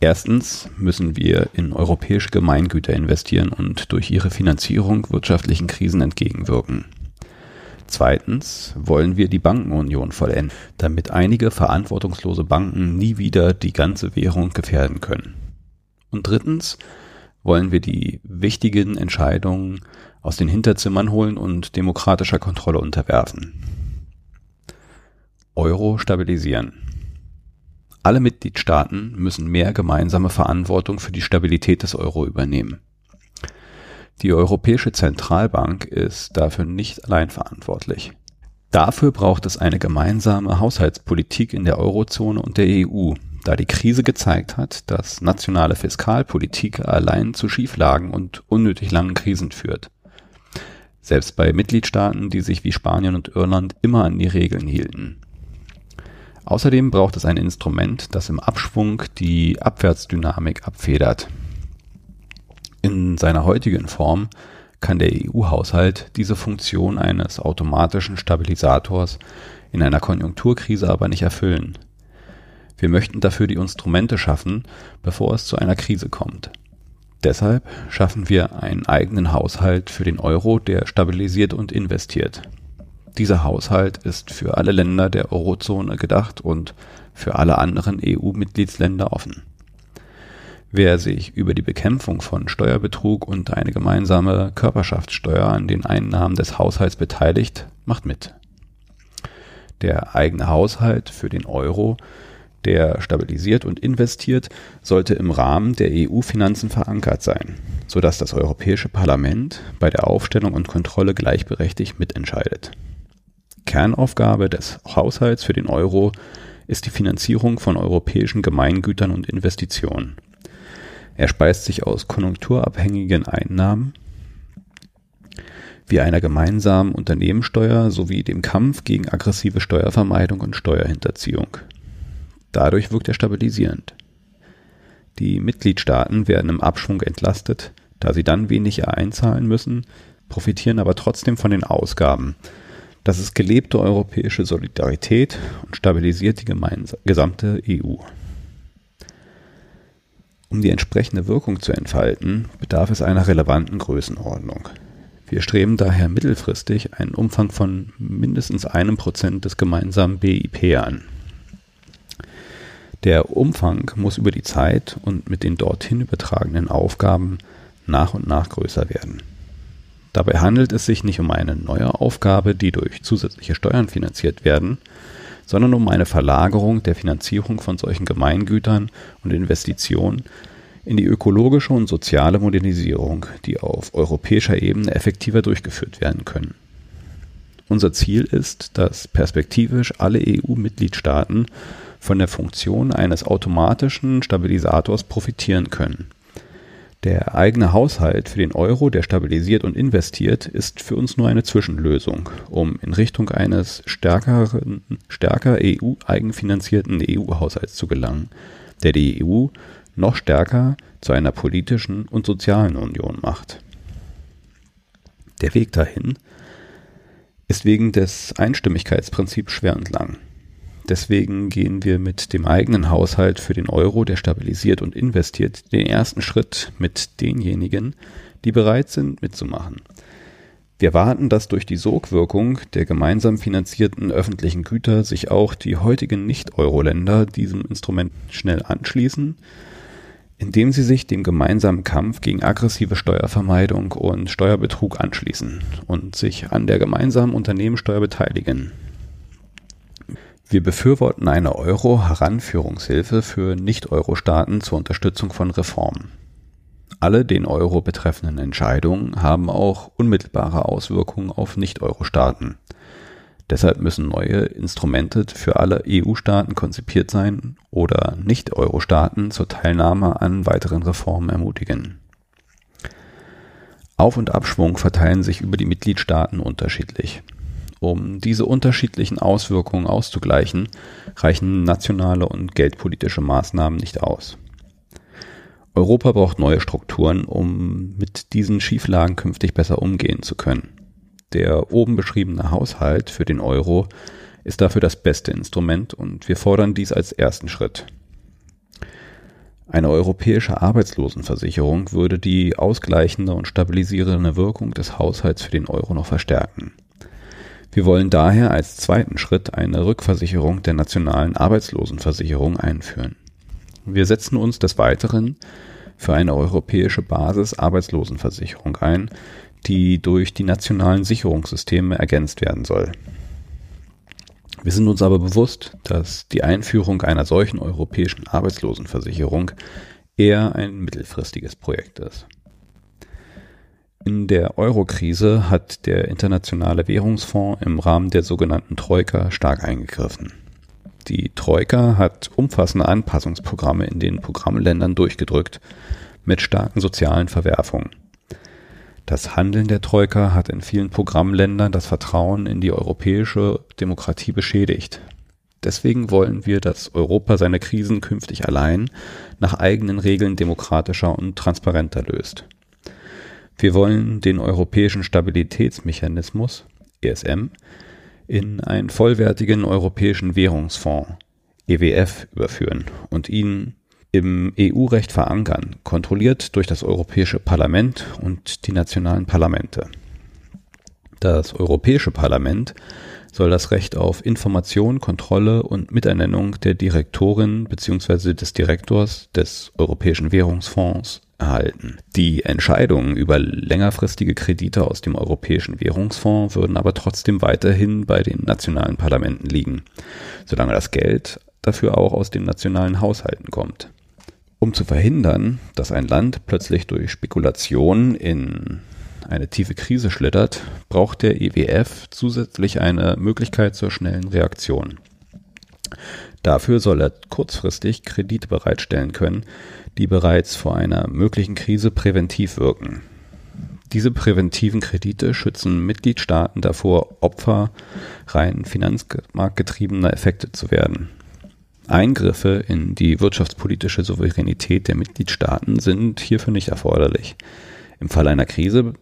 Erstens müssen wir in europäische Gemeingüter investieren und durch ihre Finanzierung wirtschaftlichen Krisen entgegenwirken. Zweitens wollen wir die Bankenunion vollenden, damit einige verantwortungslose Banken nie wieder die ganze Währung gefährden können. Und drittens wollen wir die wichtigen Entscheidungen aus den Hinterzimmern holen und demokratischer Kontrolle unterwerfen. Euro stabilisieren. Alle Mitgliedstaaten müssen mehr gemeinsame Verantwortung für die Stabilität des Euro übernehmen. Die Europäische Zentralbank ist dafür nicht allein verantwortlich. Dafür braucht es eine gemeinsame Haushaltspolitik in der Eurozone und der EU, da die Krise gezeigt hat, dass nationale Fiskalpolitik allein zu Schieflagen und unnötig langen Krisen führt. Selbst bei Mitgliedstaaten, die sich wie Spanien und Irland immer an die Regeln hielten. Außerdem braucht es ein Instrument, das im Abschwung die Abwärtsdynamik abfedert. In seiner heutigen Form kann der EU-Haushalt diese Funktion eines automatischen Stabilisators in einer Konjunkturkrise aber nicht erfüllen. Wir möchten dafür die Instrumente schaffen, bevor es zu einer Krise kommt. Deshalb schaffen wir einen eigenen Haushalt für den Euro, der stabilisiert und investiert. Dieser Haushalt ist für alle Länder der Eurozone gedacht und für alle anderen EU-Mitgliedsländer offen. Wer sich über die Bekämpfung von Steuerbetrug und eine gemeinsame Körperschaftssteuer an den Einnahmen des Haushalts beteiligt, macht mit. Der eigene Haushalt für den Euro, der stabilisiert und investiert, sollte im Rahmen der EU-Finanzen verankert sein, sodass das Europäische Parlament bei der Aufstellung und Kontrolle gleichberechtigt mitentscheidet. Kernaufgabe des Haushalts für den Euro ist die Finanzierung von europäischen Gemeingütern und Investitionen. Er speist sich aus konjunkturabhängigen Einnahmen, wie einer gemeinsamen Unternehmenssteuer sowie dem Kampf gegen aggressive Steuervermeidung und Steuerhinterziehung. Dadurch wirkt er stabilisierend. Die Mitgliedstaaten werden im Abschwung entlastet, da sie dann weniger einzahlen müssen, profitieren aber trotzdem von den Ausgaben. Das ist gelebte europäische Solidarität und stabilisiert die gesamte EU. Um die entsprechende Wirkung zu entfalten, bedarf es einer relevanten Größenordnung. Wir streben daher mittelfristig einen Umfang von mindestens einem Prozent des gemeinsamen BIP an. Der Umfang muss über die Zeit und mit den dorthin übertragenen Aufgaben nach und nach größer werden. Dabei handelt es sich nicht um eine neue Aufgabe, die durch zusätzliche Steuern finanziert werden, sondern um eine Verlagerung der Finanzierung von solchen Gemeingütern und Investitionen in die ökologische und soziale Modernisierung, die auf europäischer Ebene effektiver durchgeführt werden können. Unser Ziel ist, dass perspektivisch alle EU-Mitgliedstaaten von der Funktion eines automatischen Stabilisators profitieren können. Der eigene Haushalt für den Euro, der stabilisiert und investiert, ist für uns nur eine Zwischenlösung, um in Richtung eines stärkeren, stärker EU-eigenfinanzierten EU-Haushalts zu gelangen, der die EU noch stärker zu einer politischen und sozialen Union macht. Der Weg dahin ist wegen des Einstimmigkeitsprinzips schwer und lang. Deswegen gehen wir mit dem eigenen Haushalt für den Euro, der stabilisiert und investiert, den ersten Schritt mit denjenigen, die bereit sind, mitzumachen. Wir warten, dass durch die Sogwirkung der gemeinsam finanzierten öffentlichen Güter sich auch die heutigen Nicht-Euro-Länder diesem Instrument schnell anschließen indem sie sich dem gemeinsamen Kampf gegen aggressive Steuervermeidung und Steuerbetrug anschließen und sich an der gemeinsamen Unternehmenssteuer beteiligen. Wir befürworten eine Euro-Heranführungshilfe für Nicht-Euro-Staaten zur Unterstützung von Reformen. Alle den Euro betreffenden Entscheidungen haben auch unmittelbare Auswirkungen auf Nicht-Euro-Staaten. Deshalb müssen neue Instrumente für alle EU-Staaten konzipiert sein oder Nicht-Euro-Staaten zur Teilnahme an weiteren Reformen ermutigen. Auf- und Abschwung verteilen sich über die Mitgliedstaaten unterschiedlich. Um diese unterschiedlichen Auswirkungen auszugleichen, reichen nationale und geldpolitische Maßnahmen nicht aus. Europa braucht neue Strukturen, um mit diesen Schieflagen künftig besser umgehen zu können. Der oben beschriebene Haushalt für den Euro ist dafür das beste Instrument und wir fordern dies als ersten Schritt. Eine europäische Arbeitslosenversicherung würde die ausgleichende und stabilisierende Wirkung des Haushalts für den Euro noch verstärken. Wir wollen daher als zweiten Schritt eine Rückversicherung der nationalen Arbeitslosenversicherung einführen. Wir setzen uns des Weiteren für eine europäische Basis-Arbeitslosenversicherung ein, die durch die nationalen Sicherungssysteme ergänzt werden soll. Wir sind uns aber bewusst, dass die Einführung einer solchen europäischen Arbeitslosenversicherung eher ein mittelfristiges Projekt ist. In der Eurokrise hat der Internationale Währungsfonds im Rahmen der sogenannten Troika stark eingegriffen. Die Troika hat umfassende Anpassungsprogramme in den Programmländern durchgedrückt mit starken sozialen Verwerfungen. Das Handeln der Troika hat in vielen Programmländern das Vertrauen in die europäische Demokratie beschädigt. Deswegen wollen wir, dass Europa seine Krisen künftig allein nach eigenen Regeln demokratischer und transparenter löst. Wir wollen den europäischen Stabilitätsmechanismus ESM in einen vollwertigen europäischen Währungsfonds EWF überführen und ihn im EU-Recht verankern, kontrolliert durch das Europäische Parlament und die nationalen Parlamente. Das Europäische Parlament soll das Recht auf Information, Kontrolle und Miternennung der Direktorin bzw. des Direktors des Europäischen Währungsfonds erhalten. Die Entscheidungen über längerfristige Kredite aus dem Europäischen Währungsfonds würden aber trotzdem weiterhin bei den nationalen Parlamenten liegen, solange das Geld dafür auch aus den nationalen Haushalten kommt. Um zu verhindern, dass ein Land plötzlich durch Spekulation in eine tiefe Krise schlittert, braucht der EWF zusätzlich eine Möglichkeit zur schnellen Reaktion. Dafür soll er kurzfristig Kredite bereitstellen können, die bereits vor einer möglichen Krise präventiv wirken. Diese präventiven Kredite schützen Mitgliedstaaten davor, Opfer rein finanzmarktgetriebener Effekte zu werden. Eingriffe in die wirtschaftspolitische Souveränität der Mitgliedstaaten sind hierfür nicht erforderlich. Im Fall einer Krise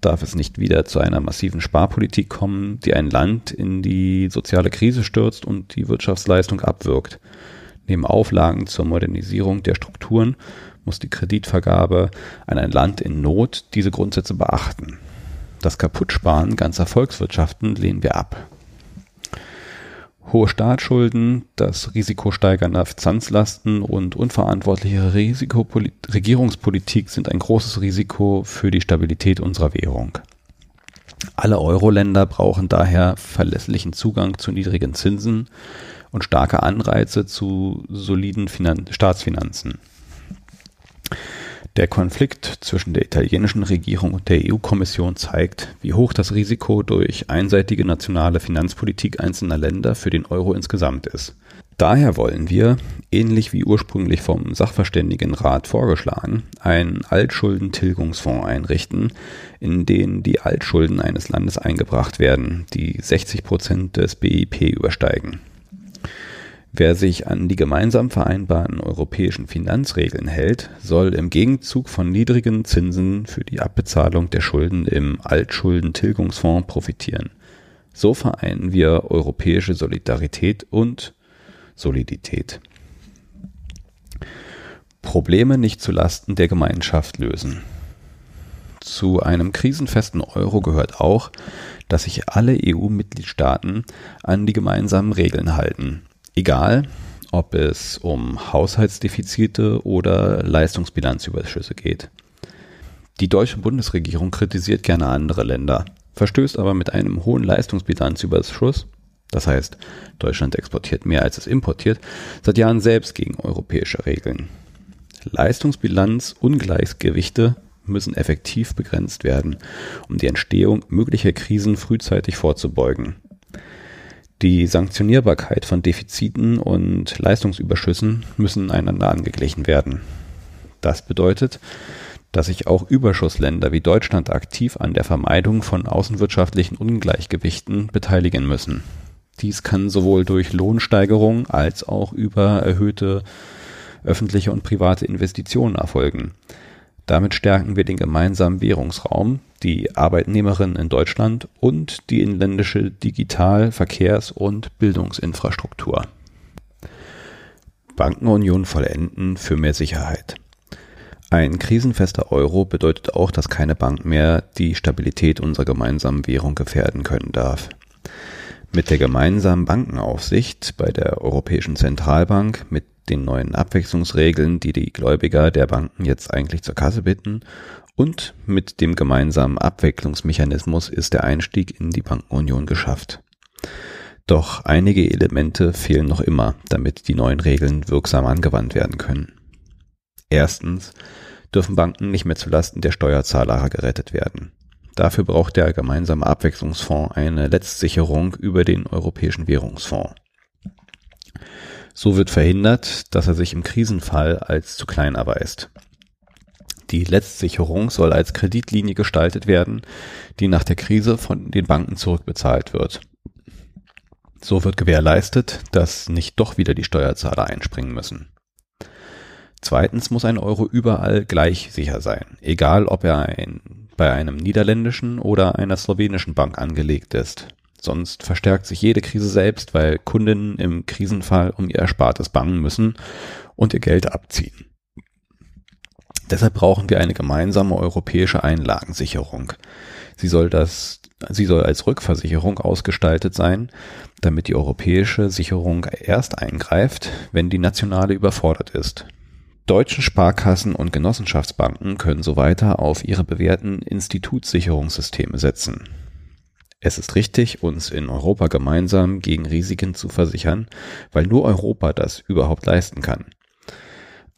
darf es nicht wieder zu einer massiven Sparpolitik kommen, die ein Land in die soziale Krise stürzt und die Wirtschaftsleistung abwirkt. Neben Auflagen zur Modernisierung der Strukturen muss die Kreditvergabe an ein Land in Not diese Grundsätze beachten. Das Kaputtsparen ganzer Volkswirtschaften lehnen wir ab. Hohe Staatsschulden, das Risiko steigender Finanzlasten und unverantwortliche Regierungspolitik sind ein großes Risiko für die Stabilität unserer Währung. Alle Euro-Länder brauchen daher verlässlichen Zugang zu niedrigen Zinsen und starke Anreize zu soliden Finan Staatsfinanzen. Der Konflikt zwischen der italienischen Regierung und der EU-Kommission zeigt, wie hoch das Risiko durch einseitige nationale Finanzpolitik einzelner Länder für den Euro insgesamt ist. Daher wollen wir, ähnlich wie ursprünglich vom Sachverständigenrat vorgeschlagen, einen Altschuldentilgungsfonds einrichten, in den die Altschulden eines Landes eingebracht werden, die 60 Prozent des BIP übersteigen. Wer sich an die gemeinsam vereinbarten europäischen Finanzregeln hält, soll im Gegenzug von niedrigen Zinsen für die Abbezahlung der Schulden im Altschuldentilgungsfonds profitieren. So vereinen wir europäische Solidarität und Solidität. Probleme nicht zu Lasten der Gemeinschaft lösen. Zu einem krisenfesten Euro gehört auch, dass sich alle EU-Mitgliedstaaten an die gemeinsamen Regeln halten Egal, ob es um Haushaltsdefizite oder Leistungsbilanzüberschüsse geht. Die deutsche Bundesregierung kritisiert gerne andere Länder, verstößt aber mit einem hohen Leistungsbilanzüberschuss, das heißt, Deutschland exportiert mehr als es importiert, seit Jahren selbst gegen europäische Regeln. Leistungsbilanzungleichgewichte müssen effektiv begrenzt werden, um die Entstehung möglicher Krisen frühzeitig vorzubeugen. Die Sanktionierbarkeit von Defiziten und Leistungsüberschüssen müssen einander angeglichen werden. Das bedeutet, dass sich auch Überschussländer wie Deutschland aktiv an der Vermeidung von außenwirtschaftlichen Ungleichgewichten beteiligen müssen. Dies kann sowohl durch Lohnsteigerung als auch über erhöhte öffentliche und private Investitionen erfolgen. Damit stärken wir den gemeinsamen Währungsraum, die Arbeitnehmerinnen in Deutschland und die inländische Digital-, Verkehrs- und Bildungsinfrastruktur. Bankenunion vollenden für mehr Sicherheit. Ein krisenfester Euro bedeutet auch, dass keine Bank mehr die Stabilität unserer gemeinsamen Währung gefährden können darf. Mit der gemeinsamen Bankenaufsicht bei der Europäischen Zentralbank, mit den neuen Abwechslungsregeln, die die Gläubiger der Banken jetzt eigentlich zur Kasse bitten und mit dem gemeinsamen Abwicklungsmechanismus ist der Einstieg in die Bankenunion geschafft. Doch einige Elemente fehlen noch immer, damit die neuen Regeln wirksam angewandt werden können. Erstens dürfen Banken nicht mehr zulasten der Steuerzahler gerettet werden. Dafür braucht der gemeinsame Abwechslungsfonds eine Letztsicherung über den Europäischen Währungsfonds. So wird verhindert, dass er sich im Krisenfall als zu klein erweist. Die Letztsicherung soll als Kreditlinie gestaltet werden, die nach der Krise von den Banken zurückbezahlt wird. So wird gewährleistet, dass nicht doch wieder die Steuerzahler einspringen müssen. Zweitens muss ein Euro überall gleich sicher sein, egal ob er ein, bei einem niederländischen oder einer slowenischen Bank angelegt ist. Sonst verstärkt sich jede Krise selbst, weil Kundinnen im Krisenfall um ihr Erspartes bangen müssen und ihr Geld abziehen. Deshalb brauchen wir eine gemeinsame europäische Einlagensicherung. Sie soll das Sie soll als Rückversicherung ausgestaltet sein, damit die europäische Sicherung erst eingreift, wenn die nationale überfordert ist. Deutschen Sparkassen und Genossenschaftsbanken können so weiter auf ihre bewährten Institutssicherungssysteme setzen. Es ist richtig, uns in Europa gemeinsam gegen Risiken zu versichern, weil nur Europa das überhaupt leisten kann.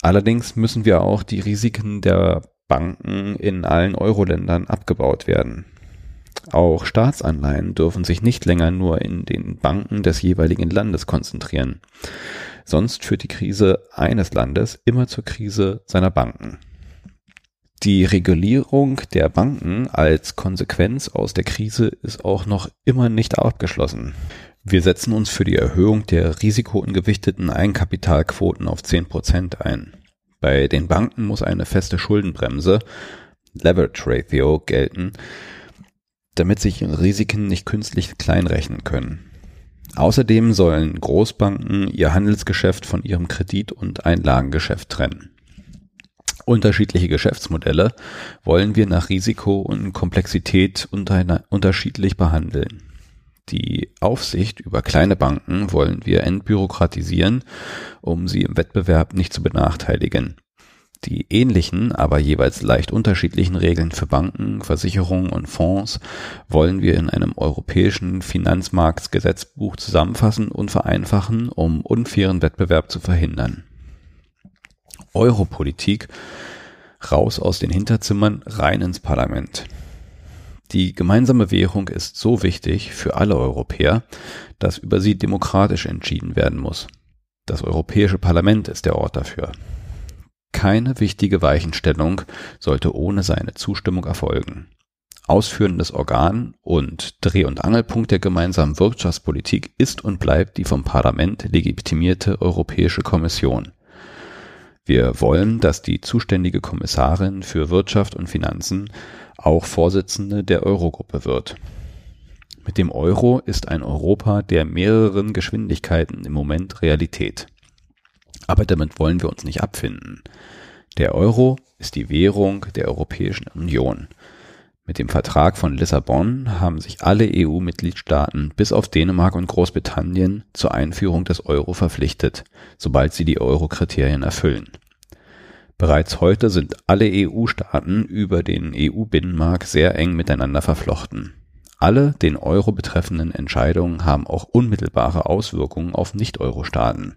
Allerdings müssen wir auch die Risiken der Banken in allen Euro-Ländern abgebaut werden. Auch Staatsanleihen dürfen sich nicht länger nur in den Banken des jeweiligen Landes konzentrieren. Sonst führt die Krise eines Landes immer zur Krise seiner Banken. Die Regulierung der Banken als Konsequenz aus der Krise ist auch noch immer nicht abgeschlossen. Wir setzen uns für die Erhöhung der risikoungewichteten Eigenkapitalquoten auf 10 Prozent ein. Bei den Banken muss eine feste Schuldenbremse, Leverage Ratio, gelten, damit sich Risiken nicht künstlich kleinrechnen können. Außerdem sollen Großbanken ihr Handelsgeschäft von ihrem Kredit- und Einlagengeschäft trennen. Unterschiedliche Geschäftsmodelle wollen wir nach Risiko und Komplexität unterschiedlich behandeln. Die Aufsicht über kleine Banken wollen wir entbürokratisieren, um sie im Wettbewerb nicht zu benachteiligen. Die ähnlichen, aber jeweils leicht unterschiedlichen Regeln für Banken, Versicherungen und Fonds wollen wir in einem europäischen Finanzmarktgesetzbuch zusammenfassen und vereinfachen, um unfairen Wettbewerb zu verhindern. Europolitik raus aus den Hinterzimmern rein ins Parlament. Die gemeinsame Währung ist so wichtig für alle Europäer, dass über sie demokratisch entschieden werden muss. Das Europäische Parlament ist der Ort dafür. Keine wichtige Weichenstellung sollte ohne seine Zustimmung erfolgen. Ausführendes Organ und Dreh- und Angelpunkt der gemeinsamen Wirtschaftspolitik ist und bleibt die vom Parlament legitimierte Europäische Kommission. Wir wollen, dass die zuständige Kommissarin für Wirtschaft und Finanzen auch Vorsitzende der Eurogruppe wird. Mit dem Euro ist ein Europa der mehreren Geschwindigkeiten im Moment Realität. Aber damit wollen wir uns nicht abfinden. Der Euro ist die Währung der Europäischen Union. Mit dem Vertrag von Lissabon haben sich alle EU-Mitgliedstaaten bis auf Dänemark und Großbritannien zur Einführung des Euro verpflichtet, sobald sie die Euro-Kriterien erfüllen. Bereits heute sind alle EU-Staaten über den EU-Binnenmarkt sehr eng miteinander verflochten. Alle den Euro betreffenden Entscheidungen haben auch unmittelbare Auswirkungen auf Nicht-Euro-Staaten.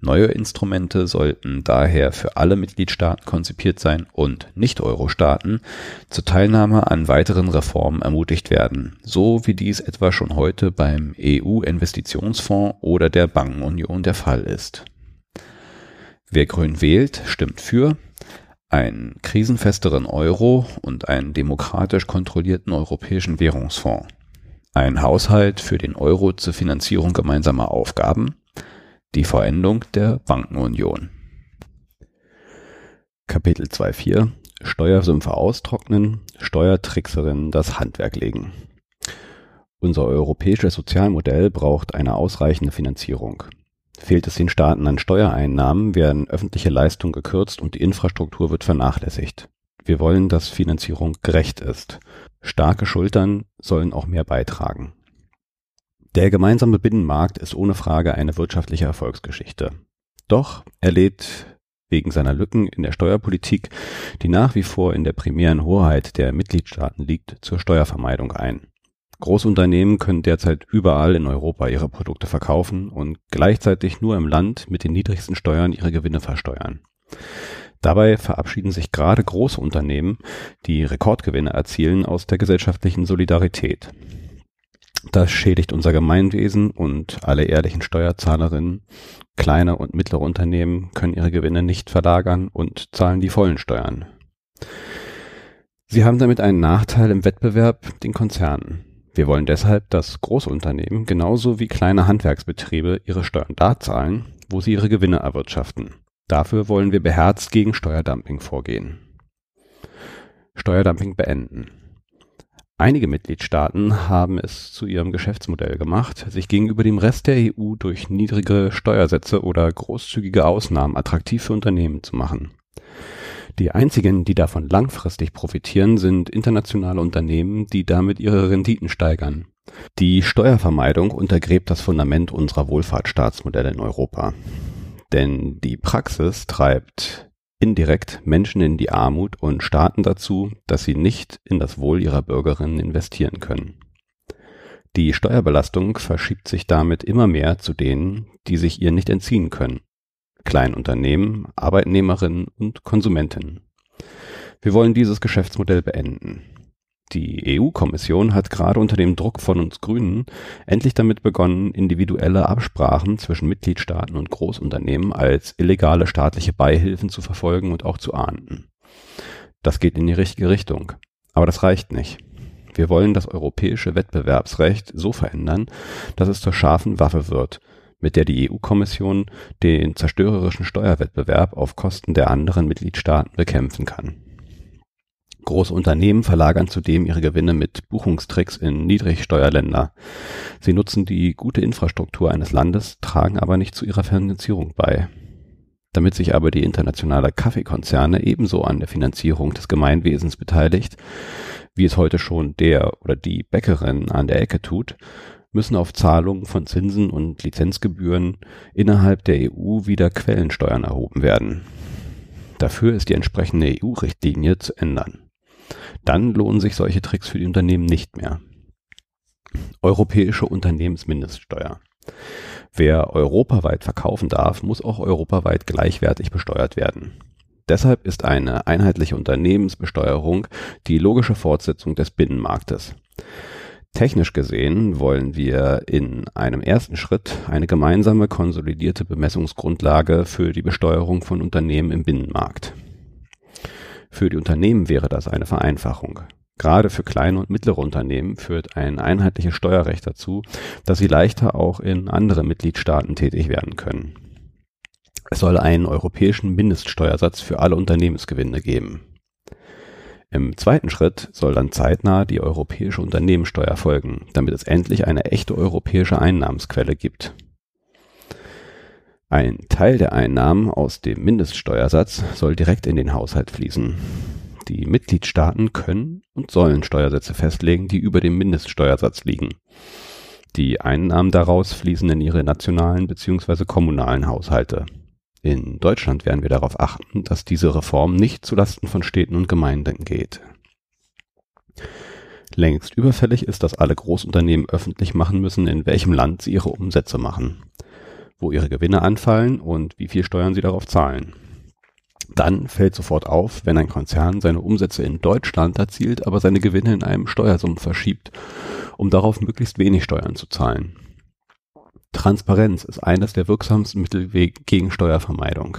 Neue Instrumente sollten daher für alle Mitgliedstaaten konzipiert sein und Nicht-Euro-Staaten zur Teilnahme an weiteren Reformen ermutigt werden, so wie dies etwa schon heute beim EU-Investitionsfonds oder der Bankenunion der Fall ist. Wer grün wählt, stimmt für einen krisenfesteren Euro und einen demokratisch kontrollierten europäischen Währungsfonds, ein Haushalt für den Euro zur Finanzierung gemeinsamer Aufgaben, die Vollendung der Bankenunion. Kapitel 2.4 Steuersümpfe austrocknen, Steuertrickserinnen das Handwerk legen. Unser europäisches Sozialmodell braucht eine ausreichende Finanzierung. Fehlt es den Staaten an Steuereinnahmen, werden öffentliche Leistungen gekürzt und die Infrastruktur wird vernachlässigt. Wir wollen, dass Finanzierung gerecht ist. Starke Schultern sollen auch mehr beitragen. Der gemeinsame Binnenmarkt ist ohne Frage eine wirtschaftliche Erfolgsgeschichte. Doch er lädt wegen seiner Lücken in der Steuerpolitik, die nach wie vor in der primären Hoheit der Mitgliedstaaten liegt, zur Steuervermeidung ein. Großunternehmen können derzeit überall in Europa ihre Produkte verkaufen und gleichzeitig nur im Land mit den niedrigsten Steuern ihre Gewinne versteuern. Dabei verabschieden sich gerade große Unternehmen, die Rekordgewinne erzielen, aus der gesellschaftlichen Solidarität. Das schädigt unser Gemeinwesen und alle ehrlichen Steuerzahlerinnen. Kleine und mittlere Unternehmen können ihre Gewinne nicht verlagern und zahlen die vollen Steuern. Sie haben damit einen Nachteil im Wettbewerb den Konzernen. Wir wollen deshalb, dass Großunternehmen genauso wie kleine Handwerksbetriebe ihre Steuern da zahlen, wo sie ihre Gewinne erwirtschaften. Dafür wollen wir beherzt gegen Steuerdumping vorgehen. Steuerdumping beenden. Einige Mitgliedstaaten haben es zu ihrem Geschäftsmodell gemacht, sich gegenüber dem Rest der EU durch niedrige Steuersätze oder großzügige Ausnahmen attraktiv für Unternehmen zu machen. Die einzigen, die davon langfristig profitieren, sind internationale Unternehmen, die damit ihre Renditen steigern. Die Steuervermeidung untergräbt das Fundament unserer Wohlfahrtsstaatsmodelle in Europa. Denn die Praxis treibt indirekt Menschen in die Armut und Staaten dazu, dass sie nicht in das Wohl ihrer Bürgerinnen investieren können. Die Steuerbelastung verschiebt sich damit immer mehr zu denen, die sich ihr nicht entziehen können. Kleinunternehmen, Arbeitnehmerinnen und Konsumentinnen. Wir wollen dieses Geschäftsmodell beenden. Die EU-Kommission hat gerade unter dem Druck von uns Grünen endlich damit begonnen, individuelle Absprachen zwischen Mitgliedstaaten und Großunternehmen als illegale staatliche Beihilfen zu verfolgen und auch zu ahnden. Das geht in die richtige Richtung. Aber das reicht nicht. Wir wollen das europäische Wettbewerbsrecht so verändern, dass es zur scharfen Waffe wird, mit der die EU-Kommission den zerstörerischen Steuerwettbewerb auf Kosten der anderen Mitgliedstaaten bekämpfen kann. Große Unternehmen verlagern zudem ihre Gewinne mit Buchungstricks in Niedrigsteuerländer. Sie nutzen die gute Infrastruktur eines Landes, tragen aber nicht zu ihrer Finanzierung bei. Damit sich aber die internationale Kaffeekonzerne ebenso an der Finanzierung des Gemeinwesens beteiligt, wie es heute schon der oder die Bäckerin an der Ecke tut, müssen auf Zahlungen von Zinsen und Lizenzgebühren innerhalb der EU wieder Quellensteuern erhoben werden. Dafür ist die entsprechende EU-Richtlinie zu ändern. Dann lohnen sich solche Tricks für die Unternehmen nicht mehr. Europäische Unternehmensmindeststeuer. Wer europaweit verkaufen darf, muss auch europaweit gleichwertig besteuert werden. Deshalb ist eine einheitliche Unternehmensbesteuerung die logische Fortsetzung des Binnenmarktes. Technisch gesehen wollen wir in einem ersten Schritt eine gemeinsame konsolidierte Bemessungsgrundlage für die Besteuerung von Unternehmen im Binnenmarkt. Für die Unternehmen wäre das eine Vereinfachung. Gerade für kleine und mittlere Unternehmen führt ein einheitliches Steuerrecht dazu, dass sie leichter auch in andere Mitgliedstaaten tätig werden können. Es soll einen europäischen Mindeststeuersatz für alle Unternehmensgewinne geben. Im zweiten Schritt soll dann zeitnah die europäische Unternehmenssteuer folgen, damit es endlich eine echte europäische Einnahmensquelle gibt. Ein Teil der Einnahmen aus dem Mindeststeuersatz soll direkt in den Haushalt fließen. Die Mitgliedstaaten können und sollen Steuersätze festlegen, die über dem Mindeststeuersatz liegen. Die Einnahmen daraus fließen in ihre nationalen bzw. kommunalen Haushalte. In Deutschland werden wir darauf achten, dass diese Reform nicht zulasten von Städten und Gemeinden geht. Längst überfällig ist, dass alle Großunternehmen öffentlich machen müssen, in welchem Land sie ihre Umsätze machen, wo ihre Gewinne anfallen und wie viel Steuern sie darauf zahlen. Dann fällt sofort auf, wenn ein Konzern seine Umsätze in Deutschland erzielt, aber seine Gewinne in einem Steuersumpf verschiebt, um darauf möglichst wenig Steuern zu zahlen. Transparenz ist eines der wirksamsten Mittel gegen Steuervermeidung.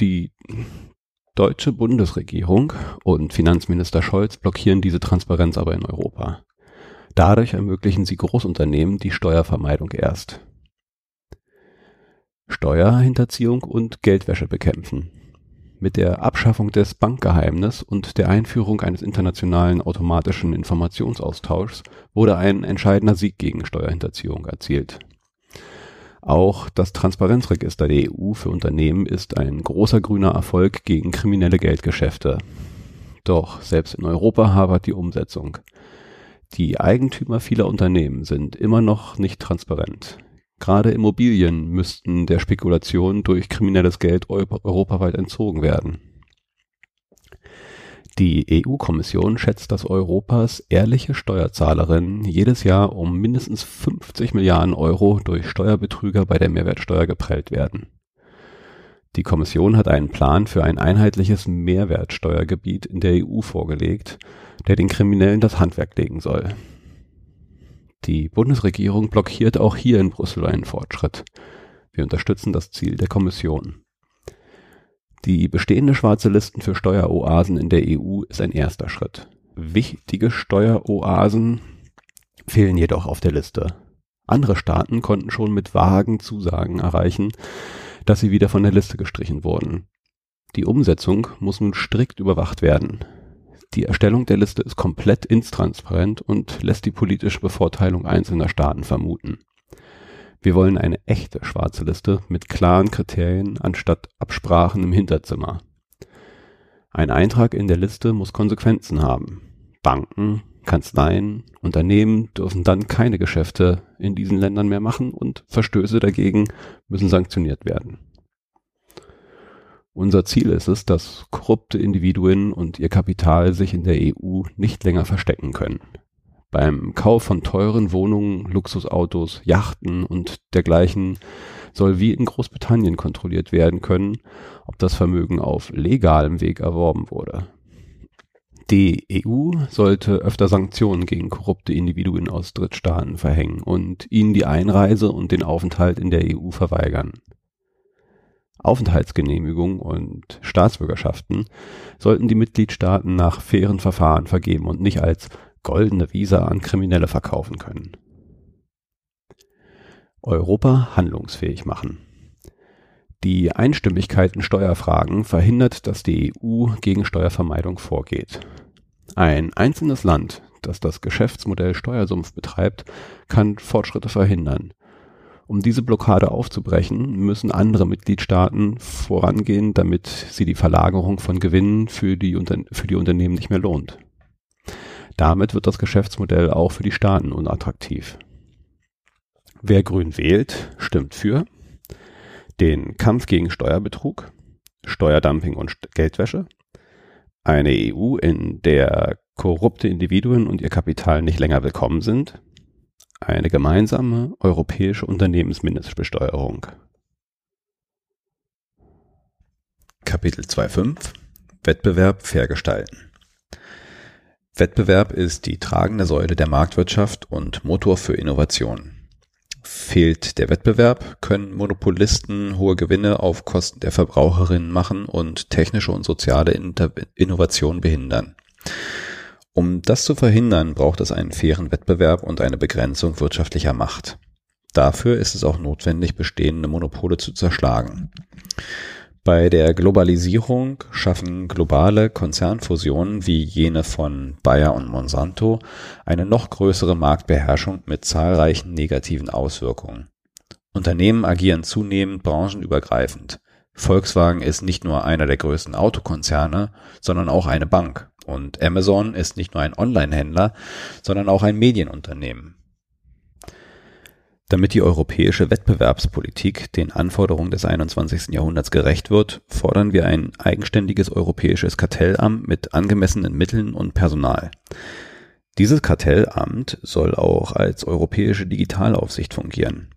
Die deutsche Bundesregierung und Finanzminister Scholz blockieren diese Transparenz aber in Europa. Dadurch ermöglichen sie Großunternehmen die Steuervermeidung erst. Steuerhinterziehung und Geldwäsche bekämpfen. Mit der Abschaffung des Bankgeheimnisses und der Einführung eines internationalen automatischen Informationsaustauschs wurde ein entscheidender Sieg gegen Steuerhinterziehung erzielt. Auch das Transparenzregister der EU für Unternehmen ist ein großer grüner Erfolg gegen kriminelle Geldgeschäfte. Doch selbst in Europa habert die Umsetzung. Die Eigentümer vieler Unternehmen sind immer noch nicht transparent. Gerade Immobilien müssten der Spekulation durch kriminelles Geld europaweit entzogen werden. Die EU-Kommission schätzt, dass Europas ehrliche Steuerzahlerinnen jedes Jahr um mindestens 50 Milliarden Euro durch Steuerbetrüger bei der Mehrwertsteuer geprellt werden. Die Kommission hat einen Plan für ein einheitliches Mehrwertsteuergebiet in der EU vorgelegt, der den Kriminellen das Handwerk legen soll. Die Bundesregierung blockiert auch hier in Brüssel einen Fortschritt. Wir unterstützen das Ziel der Kommission. Die bestehende schwarze Listen für Steueroasen in der EU ist ein erster Schritt. Wichtige Steueroasen fehlen jedoch auf der Liste. Andere Staaten konnten schon mit vagen Zusagen erreichen, dass sie wieder von der Liste gestrichen wurden. Die Umsetzung muss nun strikt überwacht werden. Die Erstellung der Liste ist komplett intransparent und lässt die politische Bevorteilung einzelner Staaten vermuten. Wir wollen eine echte schwarze Liste mit klaren Kriterien anstatt Absprachen im Hinterzimmer. Ein Eintrag in der Liste muss Konsequenzen haben. Banken, Kanzleien, Unternehmen dürfen dann keine Geschäfte in diesen Ländern mehr machen und Verstöße dagegen müssen sanktioniert werden. Unser Ziel ist es, dass korrupte Individuen und ihr Kapital sich in der EU nicht länger verstecken können. Beim Kauf von teuren Wohnungen, Luxusautos, Yachten und dergleichen soll wie in Großbritannien kontrolliert werden können, ob das Vermögen auf legalem Weg erworben wurde. Die EU sollte öfter Sanktionen gegen korrupte Individuen aus Drittstaaten verhängen und ihnen die Einreise und den Aufenthalt in der EU verweigern. Aufenthaltsgenehmigungen und Staatsbürgerschaften sollten die Mitgliedstaaten nach fairen Verfahren vergeben und nicht als goldene Visa an Kriminelle verkaufen können. Europa handlungsfähig machen. Die Einstimmigkeit in Steuerfragen verhindert, dass die EU gegen Steuervermeidung vorgeht. Ein einzelnes Land, das das Geschäftsmodell Steuersumpf betreibt, kann Fortschritte verhindern. Um diese Blockade aufzubrechen, müssen andere Mitgliedstaaten vorangehen, damit sie die Verlagerung von Gewinnen für die, für die Unternehmen nicht mehr lohnt. Damit wird das Geschäftsmodell auch für die Staaten unattraktiv. Wer grün wählt, stimmt für den Kampf gegen Steuerbetrug, Steuerdumping und Geldwäsche, eine EU, in der korrupte Individuen und ihr Kapital nicht länger willkommen sind, eine gemeinsame europäische Unternehmensmindestbesteuerung. Kapitel 2.5 Wettbewerb fair gestalten. Wettbewerb ist die tragende Säule der Marktwirtschaft und Motor für Innovation. Fehlt der Wettbewerb, können Monopolisten hohe Gewinne auf Kosten der Verbraucherinnen machen und technische und soziale Innovation behindern. Um das zu verhindern, braucht es einen fairen Wettbewerb und eine Begrenzung wirtschaftlicher Macht. Dafür ist es auch notwendig, bestehende Monopole zu zerschlagen. Bei der Globalisierung schaffen globale Konzernfusionen wie jene von Bayer und Monsanto eine noch größere Marktbeherrschung mit zahlreichen negativen Auswirkungen. Unternehmen agieren zunehmend branchenübergreifend. Volkswagen ist nicht nur einer der größten Autokonzerne, sondern auch eine Bank. Und Amazon ist nicht nur ein Online-Händler, sondern auch ein Medienunternehmen. Damit die europäische Wettbewerbspolitik den Anforderungen des 21. Jahrhunderts gerecht wird, fordern wir ein eigenständiges europäisches Kartellamt mit angemessenen Mitteln und Personal. Dieses Kartellamt soll auch als europäische Digitalaufsicht fungieren.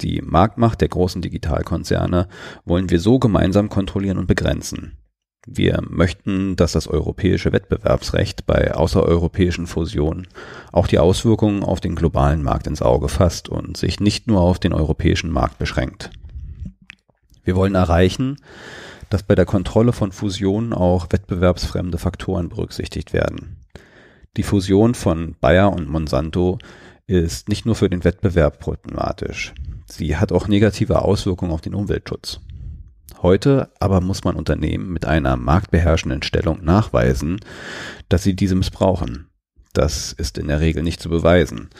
Die Marktmacht der großen Digitalkonzerne wollen wir so gemeinsam kontrollieren und begrenzen. Wir möchten, dass das europäische Wettbewerbsrecht bei außereuropäischen Fusionen auch die Auswirkungen auf den globalen Markt ins Auge fasst und sich nicht nur auf den europäischen Markt beschränkt. Wir wollen erreichen, dass bei der Kontrolle von Fusionen auch wettbewerbsfremde Faktoren berücksichtigt werden. Die Fusion von Bayer und Monsanto ist nicht nur für den Wettbewerb problematisch. Sie hat auch negative Auswirkungen auf den Umweltschutz. Heute aber muss man Unternehmen mit einer marktbeherrschenden Stellung nachweisen, dass sie diese missbrauchen. Das ist in der Regel nicht zu beweisen.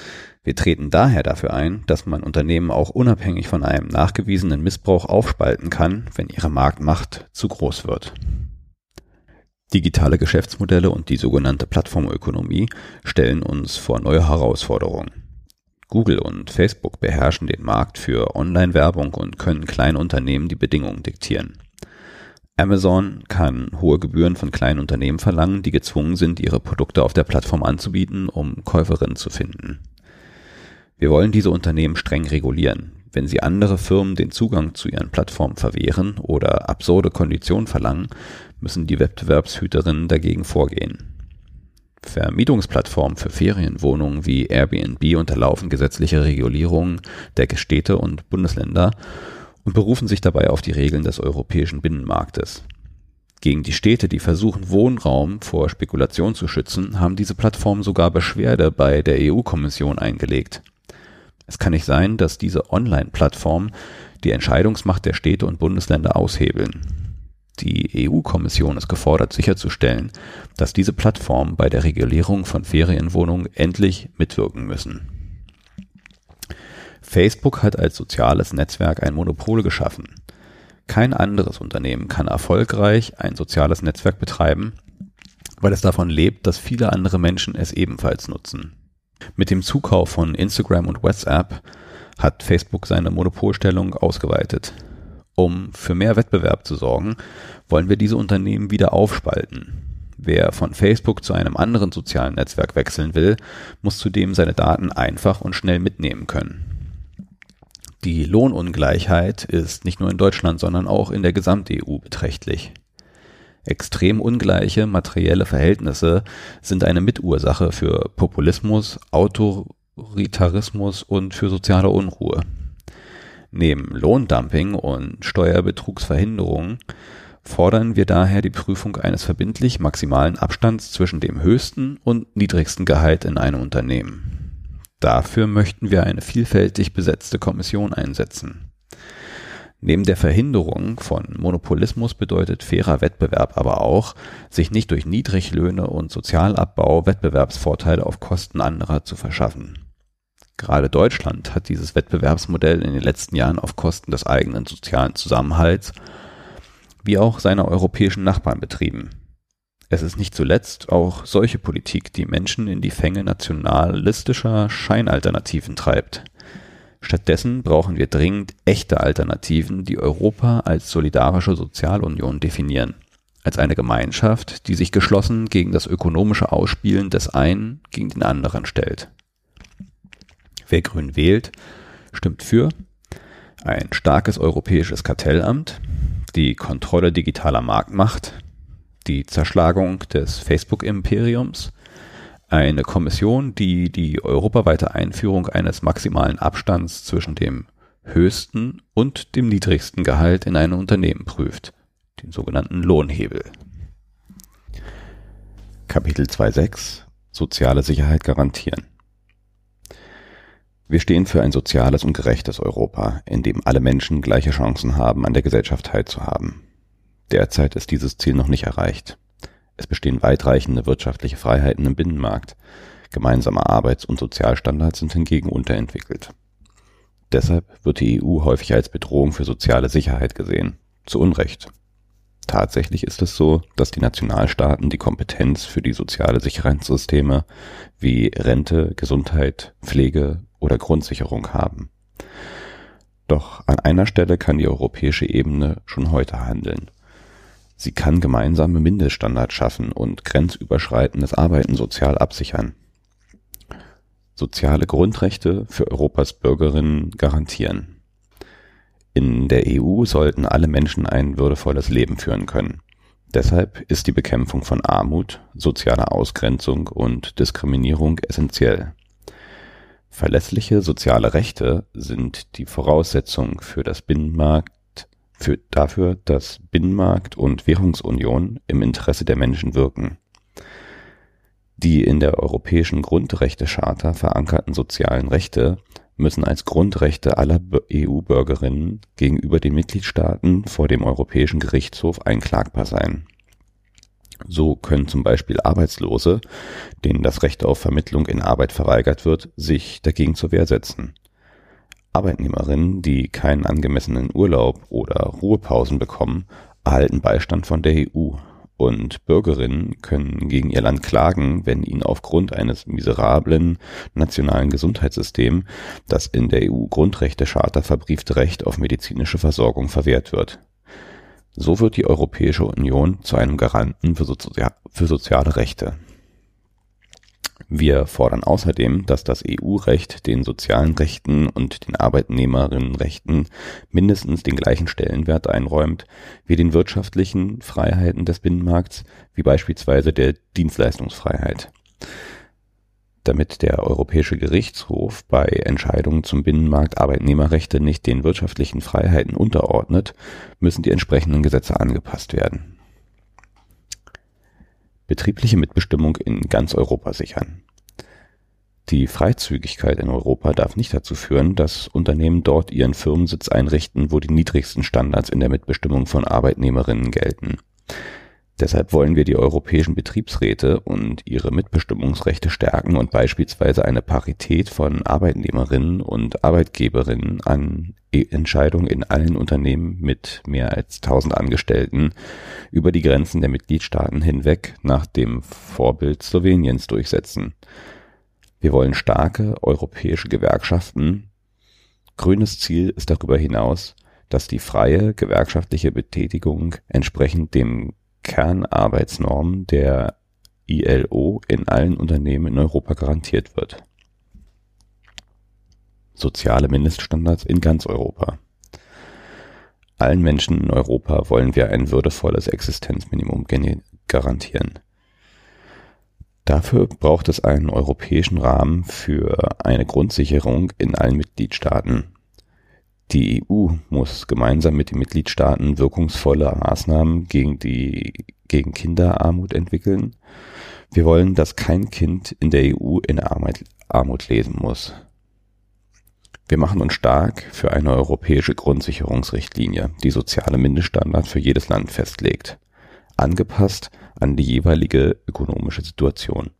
Wir treten daher dafür ein, dass man Unternehmen auch unabhängig von einem nachgewiesenen Missbrauch aufspalten kann, wenn ihre Marktmacht zu groß wird. Digitale Geschäftsmodelle und die sogenannte Plattformökonomie stellen uns vor neue Herausforderungen. Google und Facebook beherrschen den Markt für Online-Werbung und können kleinen Unternehmen die Bedingungen diktieren. Amazon kann hohe Gebühren von kleinen Unternehmen verlangen, die gezwungen sind, ihre Produkte auf der Plattform anzubieten, um Käuferinnen zu finden. Wir wollen diese Unternehmen streng regulieren. Wenn sie andere Firmen den Zugang zu ihren Plattformen verwehren oder absurde Konditionen verlangen, müssen die Wettbewerbshüterinnen dagegen vorgehen. Vermietungsplattformen für Ferienwohnungen wie Airbnb unterlaufen gesetzliche Regulierungen der Städte und Bundesländer und berufen sich dabei auf die Regeln des europäischen Binnenmarktes. Gegen die Städte, die versuchen, Wohnraum vor Spekulation zu schützen, haben diese Plattformen sogar Beschwerde bei der EU-Kommission eingelegt. Es kann nicht sein, dass diese Online-Plattformen die Entscheidungsmacht der Städte und Bundesländer aushebeln. Die EU-Kommission ist gefordert sicherzustellen, dass diese Plattformen bei der Regulierung von Ferienwohnungen endlich mitwirken müssen. Facebook hat als soziales Netzwerk ein Monopol geschaffen. Kein anderes Unternehmen kann erfolgreich ein soziales Netzwerk betreiben, weil es davon lebt, dass viele andere Menschen es ebenfalls nutzen. Mit dem Zukauf von Instagram und WhatsApp hat Facebook seine Monopolstellung ausgeweitet. Um für mehr Wettbewerb zu sorgen, wollen wir diese Unternehmen wieder aufspalten. Wer von Facebook zu einem anderen sozialen Netzwerk wechseln will, muss zudem seine Daten einfach und schnell mitnehmen können. Die Lohnungleichheit ist nicht nur in Deutschland, sondern auch in der Gesamt-EU beträchtlich. Extrem ungleiche materielle Verhältnisse sind eine Mitursache für Populismus, Autoritarismus und für soziale Unruhe. Neben Lohndumping und Steuerbetrugsverhinderung fordern wir daher die Prüfung eines verbindlich maximalen Abstands zwischen dem höchsten und niedrigsten Gehalt in einem Unternehmen. Dafür möchten wir eine vielfältig besetzte Kommission einsetzen. Neben der Verhinderung von Monopolismus bedeutet fairer Wettbewerb aber auch, sich nicht durch Niedriglöhne und Sozialabbau Wettbewerbsvorteile auf Kosten anderer zu verschaffen. Gerade Deutschland hat dieses Wettbewerbsmodell in den letzten Jahren auf Kosten des eigenen sozialen Zusammenhalts wie auch seiner europäischen Nachbarn betrieben. Es ist nicht zuletzt auch solche Politik, die Menschen in die Fänge nationalistischer Scheinalternativen treibt. Stattdessen brauchen wir dringend echte Alternativen, die Europa als solidarische Sozialunion definieren, als eine Gemeinschaft, die sich geschlossen gegen das ökonomische Ausspielen des einen gegen den anderen stellt. Wer grün wählt, stimmt für ein starkes europäisches Kartellamt, die Kontrolle digitaler Marktmacht, die Zerschlagung des Facebook-Imperiums, eine Kommission, die die europaweite Einführung eines maximalen Abstands zwischen dem höchsten und dem niedrigsten Gehalt in einem Unternehmen prüft, den sogenannten Lohnhebel. Kapitel 2.6 Soziale Sicherheit garantieren. Wir stehen für ein soziales und gerechtes Europa, in dem alle Menschen gleiche Chancen haben, an der Gesellschaft teilzuhaben. Derzeit ist dieses Ziel noch nicht erreicht. Es bestehen weitreichende wirtschaftliche Freiheiten im Binnenmarkt. Gemeinsame Arbeits- und Sozialstandards sind hingegen unterentwickelt. Deshalb wird die EU häufig als Bedrohung für soziale Sicherheit gesehen. Zu Unrecht. Tatsächlich ist es so, dass die Nationalstaaten die Kompetenz für die soziale Sicherheitssysteme wie Rente, Gesundheit, Pflege oder Grundsicherung haben. Doch an einer Stelle kann die europäische Ebene schon heute handeln. Sie kann gemeinsame Mindeststandards schaffen und grenzüberschreitendes Arbeiten sozial absichern. Soziale Grundrechte für Europas Bürgerinnen garantieren. In der EU sollten alle Menschen ein würdevolles Leben führen können. Deshalb ist die Bekämpfung von Armut, sozialer Ausgrenzung und Diskriminierung essentiell. Verlässliche soziale Rechte sind die Voraussetzung für das Binnenmarkt für, dafür, dass Binnenmarkt und Währungsunion im Interesse der Menschen wirken. Die in der Europäischen Grundrechtecharta verankerten sozialen Rechte müssen als Grundrechte aller EU-Bürgerinnen gegenüber den Mitgliedstaaten vor dem Europäischen Gerichtshof einklagbar sein. So können zum Beispiel Arbeitslose, denen das Recht auf Vermittlung in Arbeit verweigert wird, sich dagegen zur Wehr setzen. Arbeitnehmerinnen, die keinen angemessenen Urlaub oder Ruhepausen bekommen, erhalten Beistand von der EU und Bürgerinnen können gegen ihr Land klagen, wenn ihnen aufgrund eines miserablen nationalen Gesundheitssystems das in der EU-Grundrechtecharta verbriefte Recht auf medizinische Versorgung verwehrt wird. So wird die Europäische Union zu einem Garanten für, Sozi für soziale Rechte. Wir fordern außerdem, dass das EU-Recht den sozialen Rechten und den Arbeitnehmerinnenrechten mindestens den gleichen Stellenwert einräumt wie den wirtschaftlichen Freiheiten des Binnenmarkts, wie beispielsweise der Dienstleistungsfreiheit. Damit der Europäische Gerichtshof bei Entscheidungen zum Binnenmarkt Arbeitnehmerrechte nicht den wirtschaftlichen Freiheiten unterordnet, müssen die entsprechenden Gesetze angepasst werden betriebliche Mitbestimmung in ganz Europa sichern. Die Freizügigkeit in Europa darf nicht dazu führen, dass Unternehmen dort ihren Firmensitz einrichten, wo die niedrigsten Standards in der Mitbestimmung von Arbeitnehmerinnen gelten. Deshalb wollen wir die europäischen Betriebsräte und ihre Mitbestimmungsrechte stärken und beispielsweise eine Parität von Arbeitnehmerinnen und Arbeitgeberinnen an e- Entscheidungen in allen Unternehmen mit mehr als 1000 Angestellten über die Grenzen der Mitgliedstaaten hinweg nach dem Vorbild Sloweniens durchsetzen. Wir wollen starke europäische Gewerkschaften. Grünes Ziel ist darüber hinaus, dass die freie gewerkschaftliche Betätigung entsprechend dem Kernarbeitsnormen der ILO in allen Unternehmen in Europa garantiert wird. Soziale Mindeststandards in ganz Europa. Allen Menschen in Europa wollen wir ein würdevolles Existenzminimum garantieren. Dafür braucht es einen europäischen Rahmen für eine Grundsicherung in allen Mitgliedstaaten. Die EU muss gemeinsam mit den Mitgliedstaaten wirkungsvolle Maßnahmen gegen die gegen Kinderarmut entwickeln. Wir wollen, dass kein Kind in der EU in Armut, Armut lesen muss. Wir machen uns stark für eine europäische Grundsicherungsrichtlinie, die soziale Mindeststandards für jedes Land festlegt, angepasst an die jeweilige ökonomische Situation.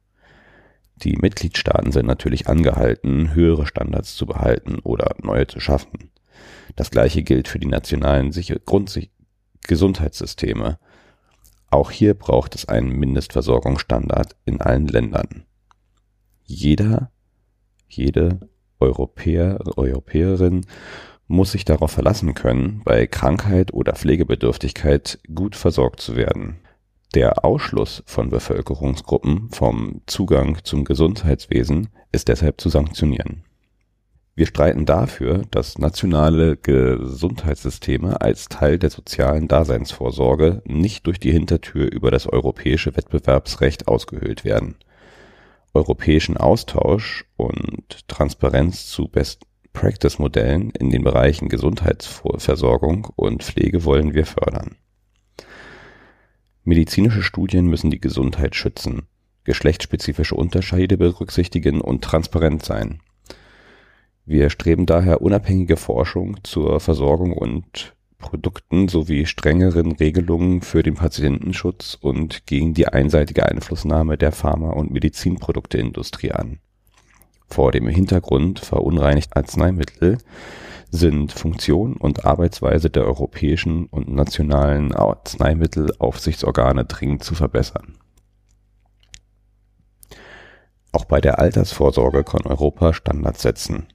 Die Mitgliedstaaten sind natürlich angehalten, höhere Standards zu behalten oder neue zu schaffen. Das gleiche gilt für die nationalen Grundgesundheitssysteme. Auch hier braucht es einen Mindestversorgungsstandard in allen Ländern. Jeder, jede Europäer, Europäerin muss sich darauf verlassen können, bei Krankheit oder Pflegebedürftigkeit gut versorgt zu werden. Der Ausschluss von Bevölkerungsgruppen vom Zugang zum Gesundheitswesen ist deshalb zu sanktionieren. Wir streiten dafür, dass nationale Gesundheitssysteme als Teil der sozialen Daseinsvorsorge nicht durch die Hintertür über das europäische Wettbewerbsrecht ausgehöhlt werden. Europäischen Austausch und Transparenz zu Best-Practice-Modellen in den Bereichen Gesundheitsversorgung und Pflege wollen wir fördern. Medizinische Studien müssen die Gesundheit schützen, geschlechtsspezifische Unterschiede berücksichtigen und transparent sein wir streben daher unabhängige Forschung zur Versorgung und Produkten sowie strengeren Regelungen für den Patientenschutz und gegen die einseitige Einflussnahme der Pharma und Medizinprodukteindustrie an. Vor dem Hintergrund verunreinigter Arzneimittel sind Funktion und Arbeitsweise der europäischen und nationalen Arzneimittelaufsichtsorgane dringend zu verbessern. Auch bei der Altersvorsorge kann Europa Standards setzen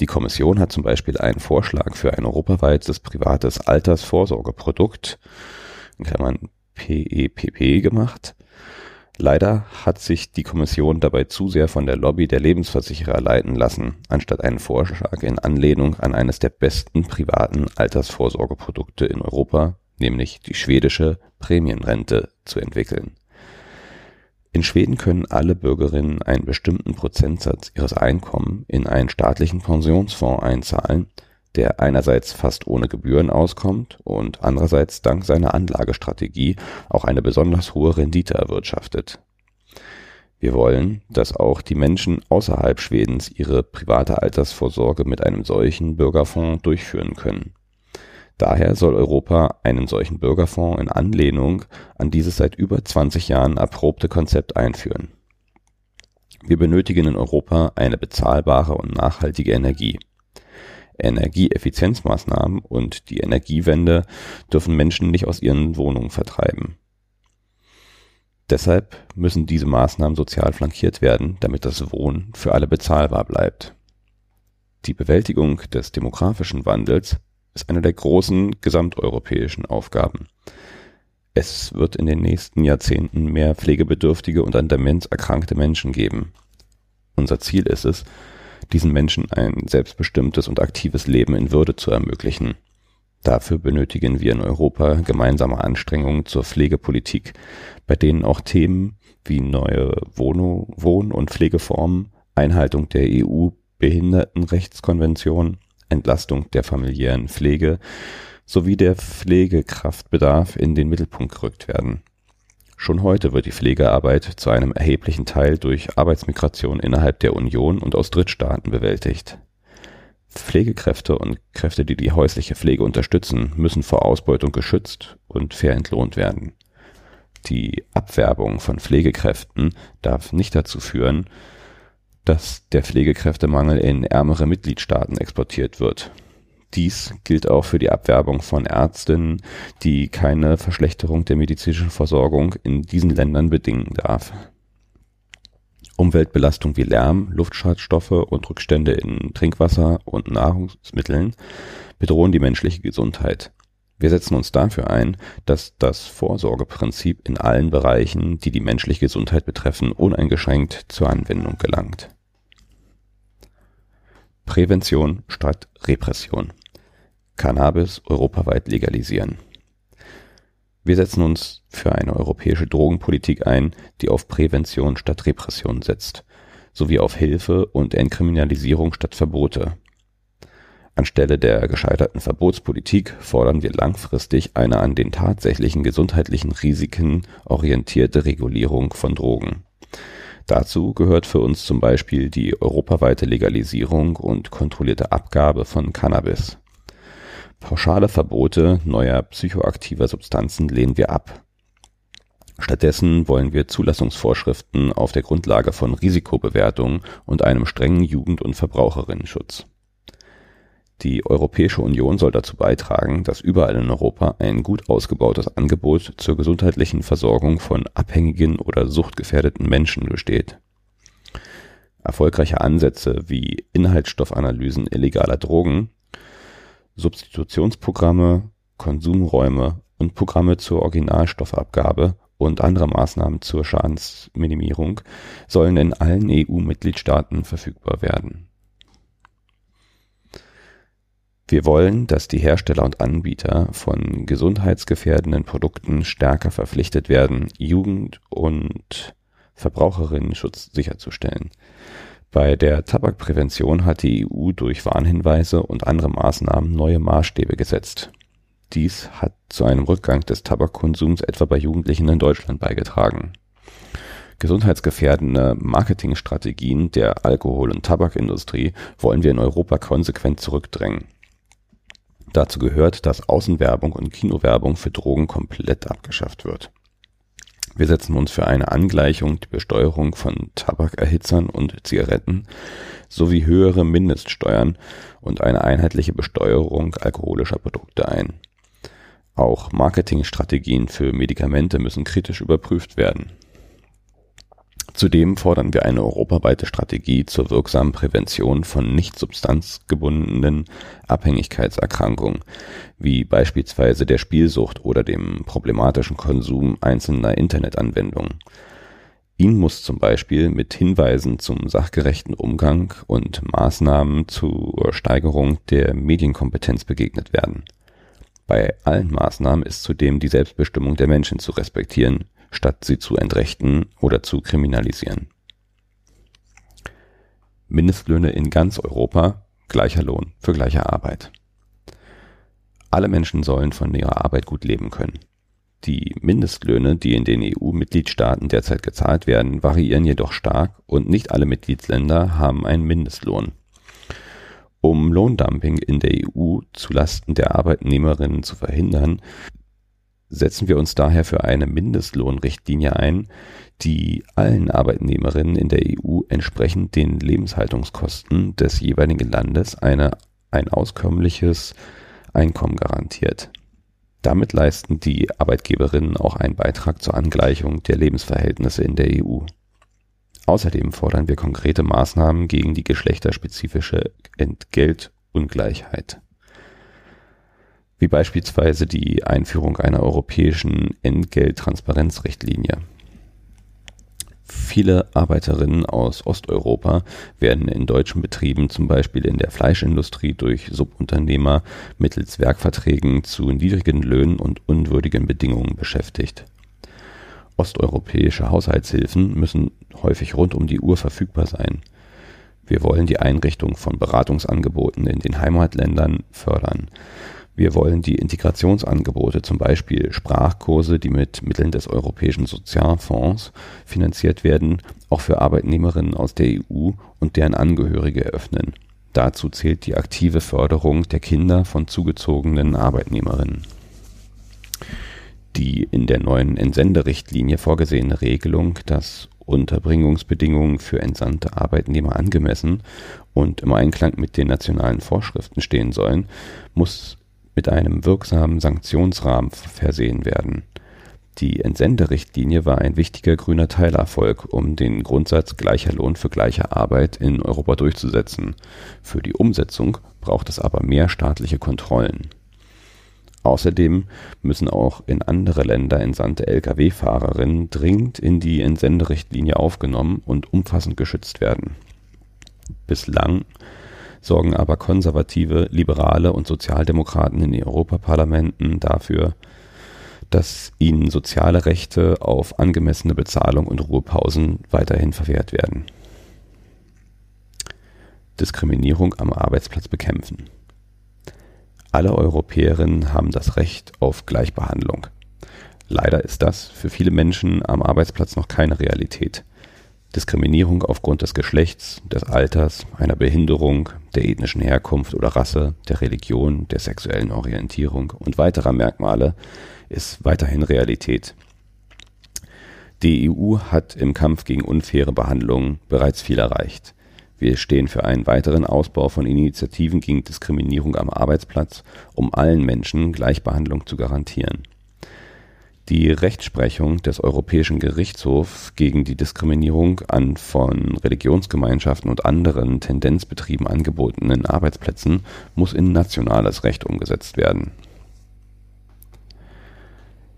die Kommission hat zum Beispiel einen Vorschlag für ein europaweites privates Altersvorsorgeprodukt in Klammern PEPP e gemacht. Leider hat sich die Kommission dabei zu sehr von der Lobby der Lebensversicherer leiten lassen, anstatt einen Vorschlag in Anlehnung an eines der besten privaten Altersvorsorgeprodukte in Europa, nämlich die schwedische Prämienrente, zu entwickeln in Schweden können alle Bürgerinnen einen bestimmten Prozentsatz ihres Einkommens in einen staatlichen Pensionsfonds einzahlen, der einerseits fast ohne Gebühren auskommt und andererseits dank seiner Anlagestrategie auch eine besonders hohe Rendite erwirtschaftet. Wir wollen, dass auch die Menschen außerhalb Schwedens ihre private Altersvorsorge mit einem solchen Bürgerfonds durchführen können Daher soll Europa einen solchen Bürgerfonds in Anlehnung an dieses seit über 20 Jahren erprobte Konzept einführen. Wir benötigen in Europa eine bezahlbare und nachhaltige Energie. Energieeffizienzmaßnahmen und die Energiewende dürfen Menschen nicht aus ihren Wohnungen vertreiben. Deshalb müssen diese Maßnahmen sozial flankiert werden, damit das Wohnen für alle bezahlbar bleibt. Die Bewältigung des demografischen Wandels ist eine der großen gesamteuropäischen Aufgaben. Es wird in den nächsten Jahrzehnten mehr pflegebedürftige und an Demenz erkrankte Menschen geben. Unser Ziel ist es, diesen Menschen ein selbstbestimmtes und aktives Leben in Würde zu ermöglichen. Dafür benötigen wir in Europa gemeinsame Anstrengungen zur Pflegepolitik, bei denen auch Themen wie neue Wohn- und Pflegeformen, Einhaltung der EU-Behindertenrechtskonvention Entlastung der familiären Pflege sowie der Pflegekraftbedarf in den Mittelpunkt gerückt werden. Schon heute wird die Pflegearbeit zu einem erheblichen Teil durch Arbeitsmigration innerhalb der Union und aus Drittstaaten bewältigt. Pflegekräfte und Kräfte, die die häusliche Pflege unterstützen, müssen vor Ausbeutung geschützt und fair entlohnt werden. Die Abwerbung von Pflegekräften darf nicht dazu führen, dass der Pflegekräftemangel in ärmere Mitgliedstaaten exportiert wird. Dies gilt auch für die Abwerbung von Ärztinnen, die keine Verschlechterung der medizinischen Versorgung in diesen Ländern bedingen darf. Umweltbelastung wie Lärm, Luftschadstoffe und Rückstände in Trinkwasser und Nahrungsmitteln bedrohen die menschliche Gesundheit. Wir setzen uns dafür ein, dass das Vorsorgeprinzip in allen Bereichen, die die menschliche Gesundheit betreffen, uneingeschränkt zur Anwendung gelangt. Prävention statt Repression. Cannabis europaweit legalisieren. Wir setzen uns für eine europäische Drogenpolitik ein, die auf Prävention statt Repression setzt, sowie auf Hilfe und Entkriminalisierung statt Verbote. Anstelle der gescheiterten Verbotspolitik fordern wir langfristig eine an den tatsächlichen gesundheitlichen Risiken orientierte Regulierung von Drogen. Dazu gehört für uns zum Beispiel die europaweite Legalisierung und kontrollierte Abgabe von Cannabis Pauschale Verbote neuer psychoaktiver Substanzen lehnen wir ab. Stattdessen wollen wir Zulassungsvorschriften auf der Grundlage von Risikobewertung und einem strengen Jugend und Verbraucherinnenschutz. Die Europäische Union soll dazu beitragen, dass überall in Europa ein gut ausgebautes Angebot zur gesundheitlichen Versorgung von abhängigen oder suchtgefährdeten Menschen besteht. Erfolgreiche Ansätze wie Inhaltsstoffanalysen illegaler Drogen Substitutionsprogramme, Konsumräume und Programme zur Originalstoffabgabe und andere Maßnahmen zur Schadensminimierung sollen in allen EU-Mitgliedstaaten verfügbar werden. Wir wollen, dass die Hersteller und Anbieter von gesundheitsgefährdenden Produkten stärker verpflichtet werden, Jugend- und Verbraucherinnenschutz sicherzustellen. Bei der Tabakprävention hat die EU durch Warnhinweise und andere Maßnahmen neue Maßstäbe gesetzt. Dies hat zu einem Rückgang des Tabakkonsums etwa bei Jugendlichen in Deutschland beigetragen. Gesundheitsgefährdende Marketingstrategien der Alkohol- und Tabakindustrie wollen wir in Europa konsequent zurückdrängen. Dazu gehört, dass Außenwerbung und Kinowerbung für Drogen komplett abgeschafft wird wir setzen uns für eine Angleichung der Besteuerung von Tabakerhitzern und Zigaretten sowie höhere Mindeststeuern und eine einheitliche Besteuerung alkoholischer Produkte ein. Auch Marketingstrategien für Medikamente müssen kritisch überprüft werden Zudem fordern wir eine europaweite Strategie zur wirksamen Prävention von nicht substanzgebundenen Abhängigkeitserkrankungen, wie beispielsweise der Spielsucht oder dem problematischen Konsum einzelner Internetanwendungen. Ihnen muss zum Beispiel mit Hinweisen zum sachgerechten Umgang und Maßnahmen zur Steigerung der Medienkompetenz begegnet werden. Bei allen Maßnahmen ist zudem die Selbstbestimmung der Menschen zu respektieren statt sie zu entrechten oder zu kriminalisieren. Mindestlöhne in ganz Europa, gleicher Lohn für gleiche Arbeit. Alle Menschen sollen von ihrer Arbeit gut leben können. Die Mindestlöhne, die in den EU-Mitgliedstaaten derzeit gezahlt werden, variieren jedoch stark und nicht alle Mitgliedsländer haben einen Mindestlohn. Um Lohndumping in der EU zu Lasten der Arbeitnehmerinnen zu verhindern, setzen wir uns daher für eine Mindestlohnrichtlinie ein, die allen Arbeitnehmerinnen in der EU entsprechend den Lebenshaltungskosten des jeweiligen Landes eine, ein auskömmliches Einkommen garantiert. Damit leisten die Arbeitgeberinnen auch einen Beitrag zur Angleichung der Lebensverhältnisse in der EU. Außerdem fordern wir konkrete Maßnahmen gegen die geschlechterspezifische Entgeltungleichheit wie beispielsweise die Einführung einer europäischen Entgelttransparenzrichtlinie. Viele Arbeiterinnen aus Osteuropa werden in deutschen Betrieben, zum Beispiel in der Fleischindustrie, durch Subunternehmer mittels Werkverträgen zu niedrigen Löhnen und unwürdigen Bedingungen beschäftigt. Osteuropäische Haushaltshilfen müssen häufig rund um die Uhr verfügbar sein. Wir wollen die Einrichtung von Beratungsangeboten in den Heimatländern fördern. Wir wollen die Integrationsangebote, zum Beispiel Sprachkurse, die mit Mitteln des Europäischen Sozialfonds finanziert werden, auch für Arbeitnehmerinnen aus der EU und deren Angehörige eröffnen. Dazu zählt die aktive Förderung der Kinder von zugezogenen Arbeitnehmerinnen. Die in der neuen Entsenderichtlinie vorgesehene Regelung, dass Unterbringungsbedingungen für entsandte Arbeitnehmer angemessen und im Einklang mit den nationalen Vorschriften stehen sollen, muss mit einem wirksamen Sanktionsrahmen versehen werden. Die Entsenderichtlinie war ein wichtiger grüner Teilerfolg, um den Grundsatz gleicher Lohn für gleiche Arbeit in Europa durchzusetzen. Für die Umsetzung braucht es aber mehr staatliche Kontrollen. Außerdem müssen auch in andere Länder entsandte Lkw-Fahrerinnen dringend in die Entsenderichtlinie aufgenommen und umfassend geschützt werden. Bislang sorgen aber Konservative, Liberale und Sozialdemokraten in den Europaparlamenten dafür, dass ihnen soziale Rechte auf angemessene Bezahlung und Ruhepausen weiterhin verwehrt werden. Diskriminierung am Arbeitsplatz bekämpfen. Alle Europäerinnen haben das Recht auf Gleichbehandlung. Leider ist das für viele Menschen am Arbeitsplatz noch keine Realität. Diskriminierung aufgrund des Geschlechts, des Alters, einer Behinderung, der ethnischen Herkunft oder Rasse, der Religion, der sexuellen Orientierung und weiterer Merkmale ist weiterhin Realität. Die EU hat im Kampf gegen unfaire Behandlung bereits viel erreicht. Wir stehen für einen weiteren Ausbau von Initiativen gegen Diskriminierung am Arbeitsplatz, um allen Menschen Gleichbehandlung zu garantieren. Die Rechtsprechung des Europäischen Gerichtshofs gegen die Diskriminierung an von Religionsgemeinschaften und anderen Tendenzbetrieben angebotenen Arbeitsplätzen muss in nationales Recht umgesetzt werden.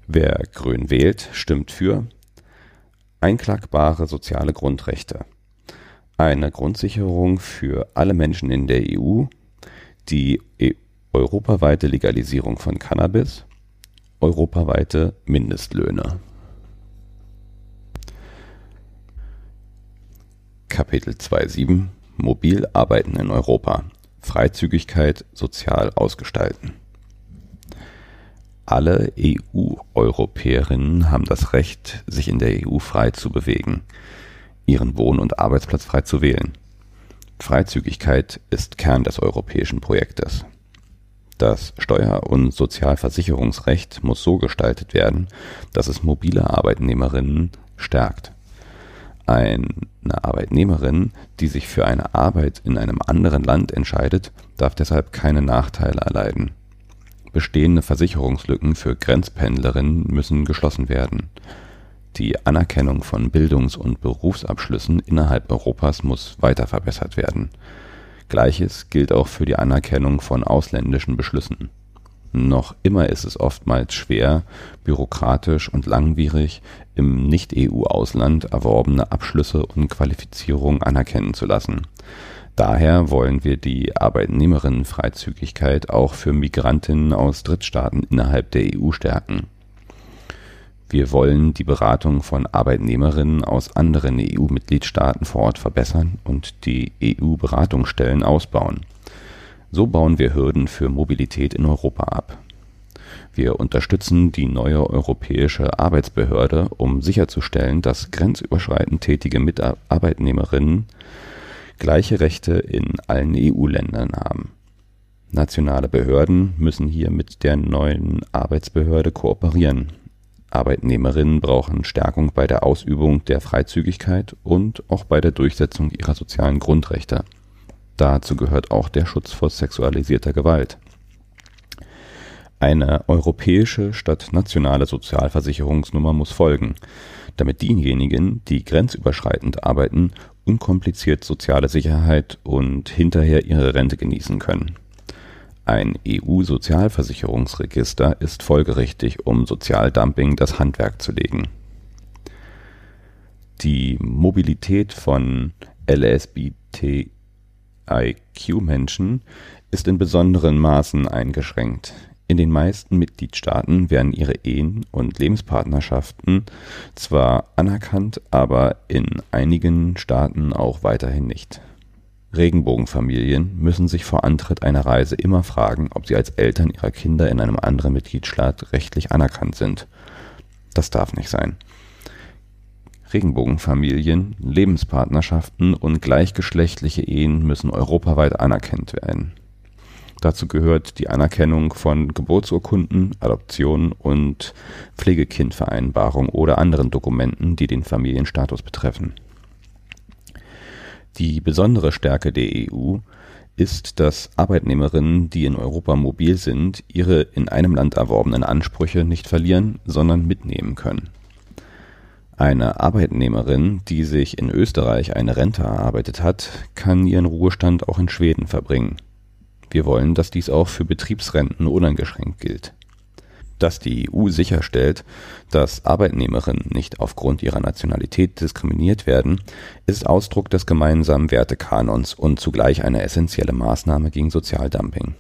Wer grün wählt, stimmt für. Einklagbare soziale Grundrechte, eine Grundsicherung für alle Menschen in der EU, die e europaweite Legalisierung von Cannabis, europaweite Mindestlöhne. Kapitel 2.7 Mobil arbeiten in Europa. Freizügigkeit sozial ausgestalten. Alle EU-Europäerinnen haben das Recht, sich in der EU frei zu bewegen, ihren Wohn- und Arbeitsplatz frei zu wählen. Freizügigkeit ist Kern des europäischen Projektes. Das Steuer- und Sozialversicherungsrecht muss so gestaltet werden, dass es mobile Arbeitnehmerinnen stärkt. Eine Arbeitnehmerin, die sich für eine Arbeit in einem anderen Land entscheidet, darf deshalb keine Nachteile erleiden Bestehende Versicherungslücken für Grenzpendlerinnen müssen geschlossen werden. Die Anerkennung von Bildungs und Berufsabschlüssen innerhalb Europas muss weiter verbessert werden. Gleiches gilt auch für die Anerkennung von ausländischen Beschlüssen. Noch immer ist es oftmals schwer, bürokratisch und langwierig im Nicht-EU-Ausland erworbene Abschlüsse und Qualifizierungen anerkennen zu lassen Daher wollen wir die Arbeitnehmerinnenfreizügigkeit auch für Migrantinnen aus Drittstaaten innerhalb der EU stärken. Wir wollen die Beratung von Arbeitnehmerinnen aus anderen EU-Mitgliedstaaten vor Ort verbessern und die EU-Beratungsstellen ausbauen. So bauen wir Hürden für Mobilität in Europa ab. Wir unterstützen die neue Europäische Arbeitsbehörde, um sicherzustellen, dass grenzüberschreitend tätige Mitarbeitnehmerinnen gleiche Rechte in allen EU-Ländern haben. Nationale Behörden müssen hier mit der neuen Arbeitsbehörde kooperieren. Arbeitnehmerinnen brauchen Stärkung bei der Ausübung der Freizügigkeit und auch bei der Durchsetzung ihrer sozialen Grundrechte. Dazu gehört auch der Schutz vor sexualisierter Gewalt. Eine europäische statt nationale Sozialversicherungsnummer muss folgen, damit diejenigen, die grenzüberschreitend arbeiten unkompliziert soziale Sicherheit und hinterher ihre Rente genießen können. Ein EU-Sozialversicherungsregister ist folgerichtig, um Sozialdumping das Handwerk zu legen. Die Mobilität von LSBTIQ-Menschen ist in besonderen Maßen eingeschränkt. In den meisten Mitgliedstaaten werden ihre Ehen und Lebenspartnerschaften zwar anerkannt, aber in einigen Staaten auch weiterhin nicht. Regenbogenfamilien müssen sich vor Antritt einer Reise immer fragen, ob sie als Eltern ihrer Kinder in einem anderen Mitgliedstaat rechtlich anerkannt sind. Das darf nicht sein. Regenbogenfamilien, Lebenspartnerschaften und gleichgeschlechtliche Ehen müssen europaweit anerkannt werden Dazu gehört die Anerkennung von Geburtsurkunden, Adoption und Pflegekindvereinbarung oder anderen Dokumenten, die den Familienstatus betreffen. Die besondere Stärke der EU ist, dass Arbeitnehmerinnen, die in Europa mobil sind, ihre in einem Land erworbenen Ansprüche nicht verlieren, sondern mitnehmen können. Eine Arbeitnehmerin, die sich in Österreich eine Rente erarbeitet hat, kann ihren Ruhestand auch in Schweden verbringen. Wir wollen, dass dies auch für Betriebsrenten uneingeschränkt gilt dass die EU sicherstellt, dass Arbeitnehmerinnen nicht aufgrund ihrer Nationalität diskriminiert werden, ist Ausdruck des gemeinsamen Wertekanons und zugleich eine essentielle Maßnahme gegen Sozialdumping.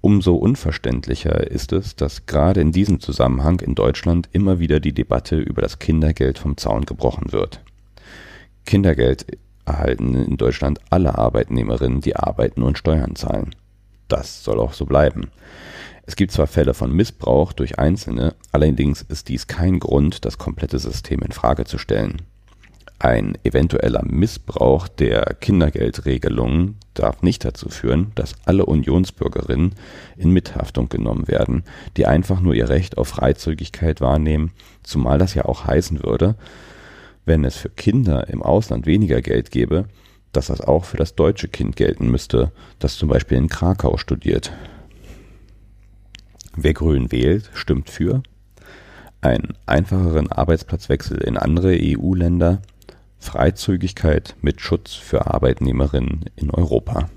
Umso unverständlicher ist es, dass gerade in diesem Zusammenhang in Deutschland immer wieder die Debatte über das Kindergeld vom Zaun gebrochen wird. Kindergeld erhalten in Deutschland alle Arbeitnehmerinnen, die arbeiten und Steuern zahlen. Das soll auch so bleiben. Es gibt zwar Fälle von Missbrauch durch Einzelne, allerdings ist dies kein Grund, das komplette System in Frage zu stellen. Ein eventueller Missbrauch der Kindergeldregelungen darf nicht dazu führen, dass alle Unionsbürgerinnen in Mithaftung genommen werden, die einfach nur ihr Recht auf Freizügigkeit wahrnehmen, zumal das ja auch heißen würde, wenn es für Kinder im Ausland weniger Geld gäbe, dass das auch für das deutsche Kind gelten müsste, das zum Beispiel in Krakau studiert. Wer Grün wählt, stimmt für einen einfacheren Arbeitsplatzwechsel in andere EU-Länder, Freizügigkeit mit Schutz für Arbeitnehmerinnen in Europa.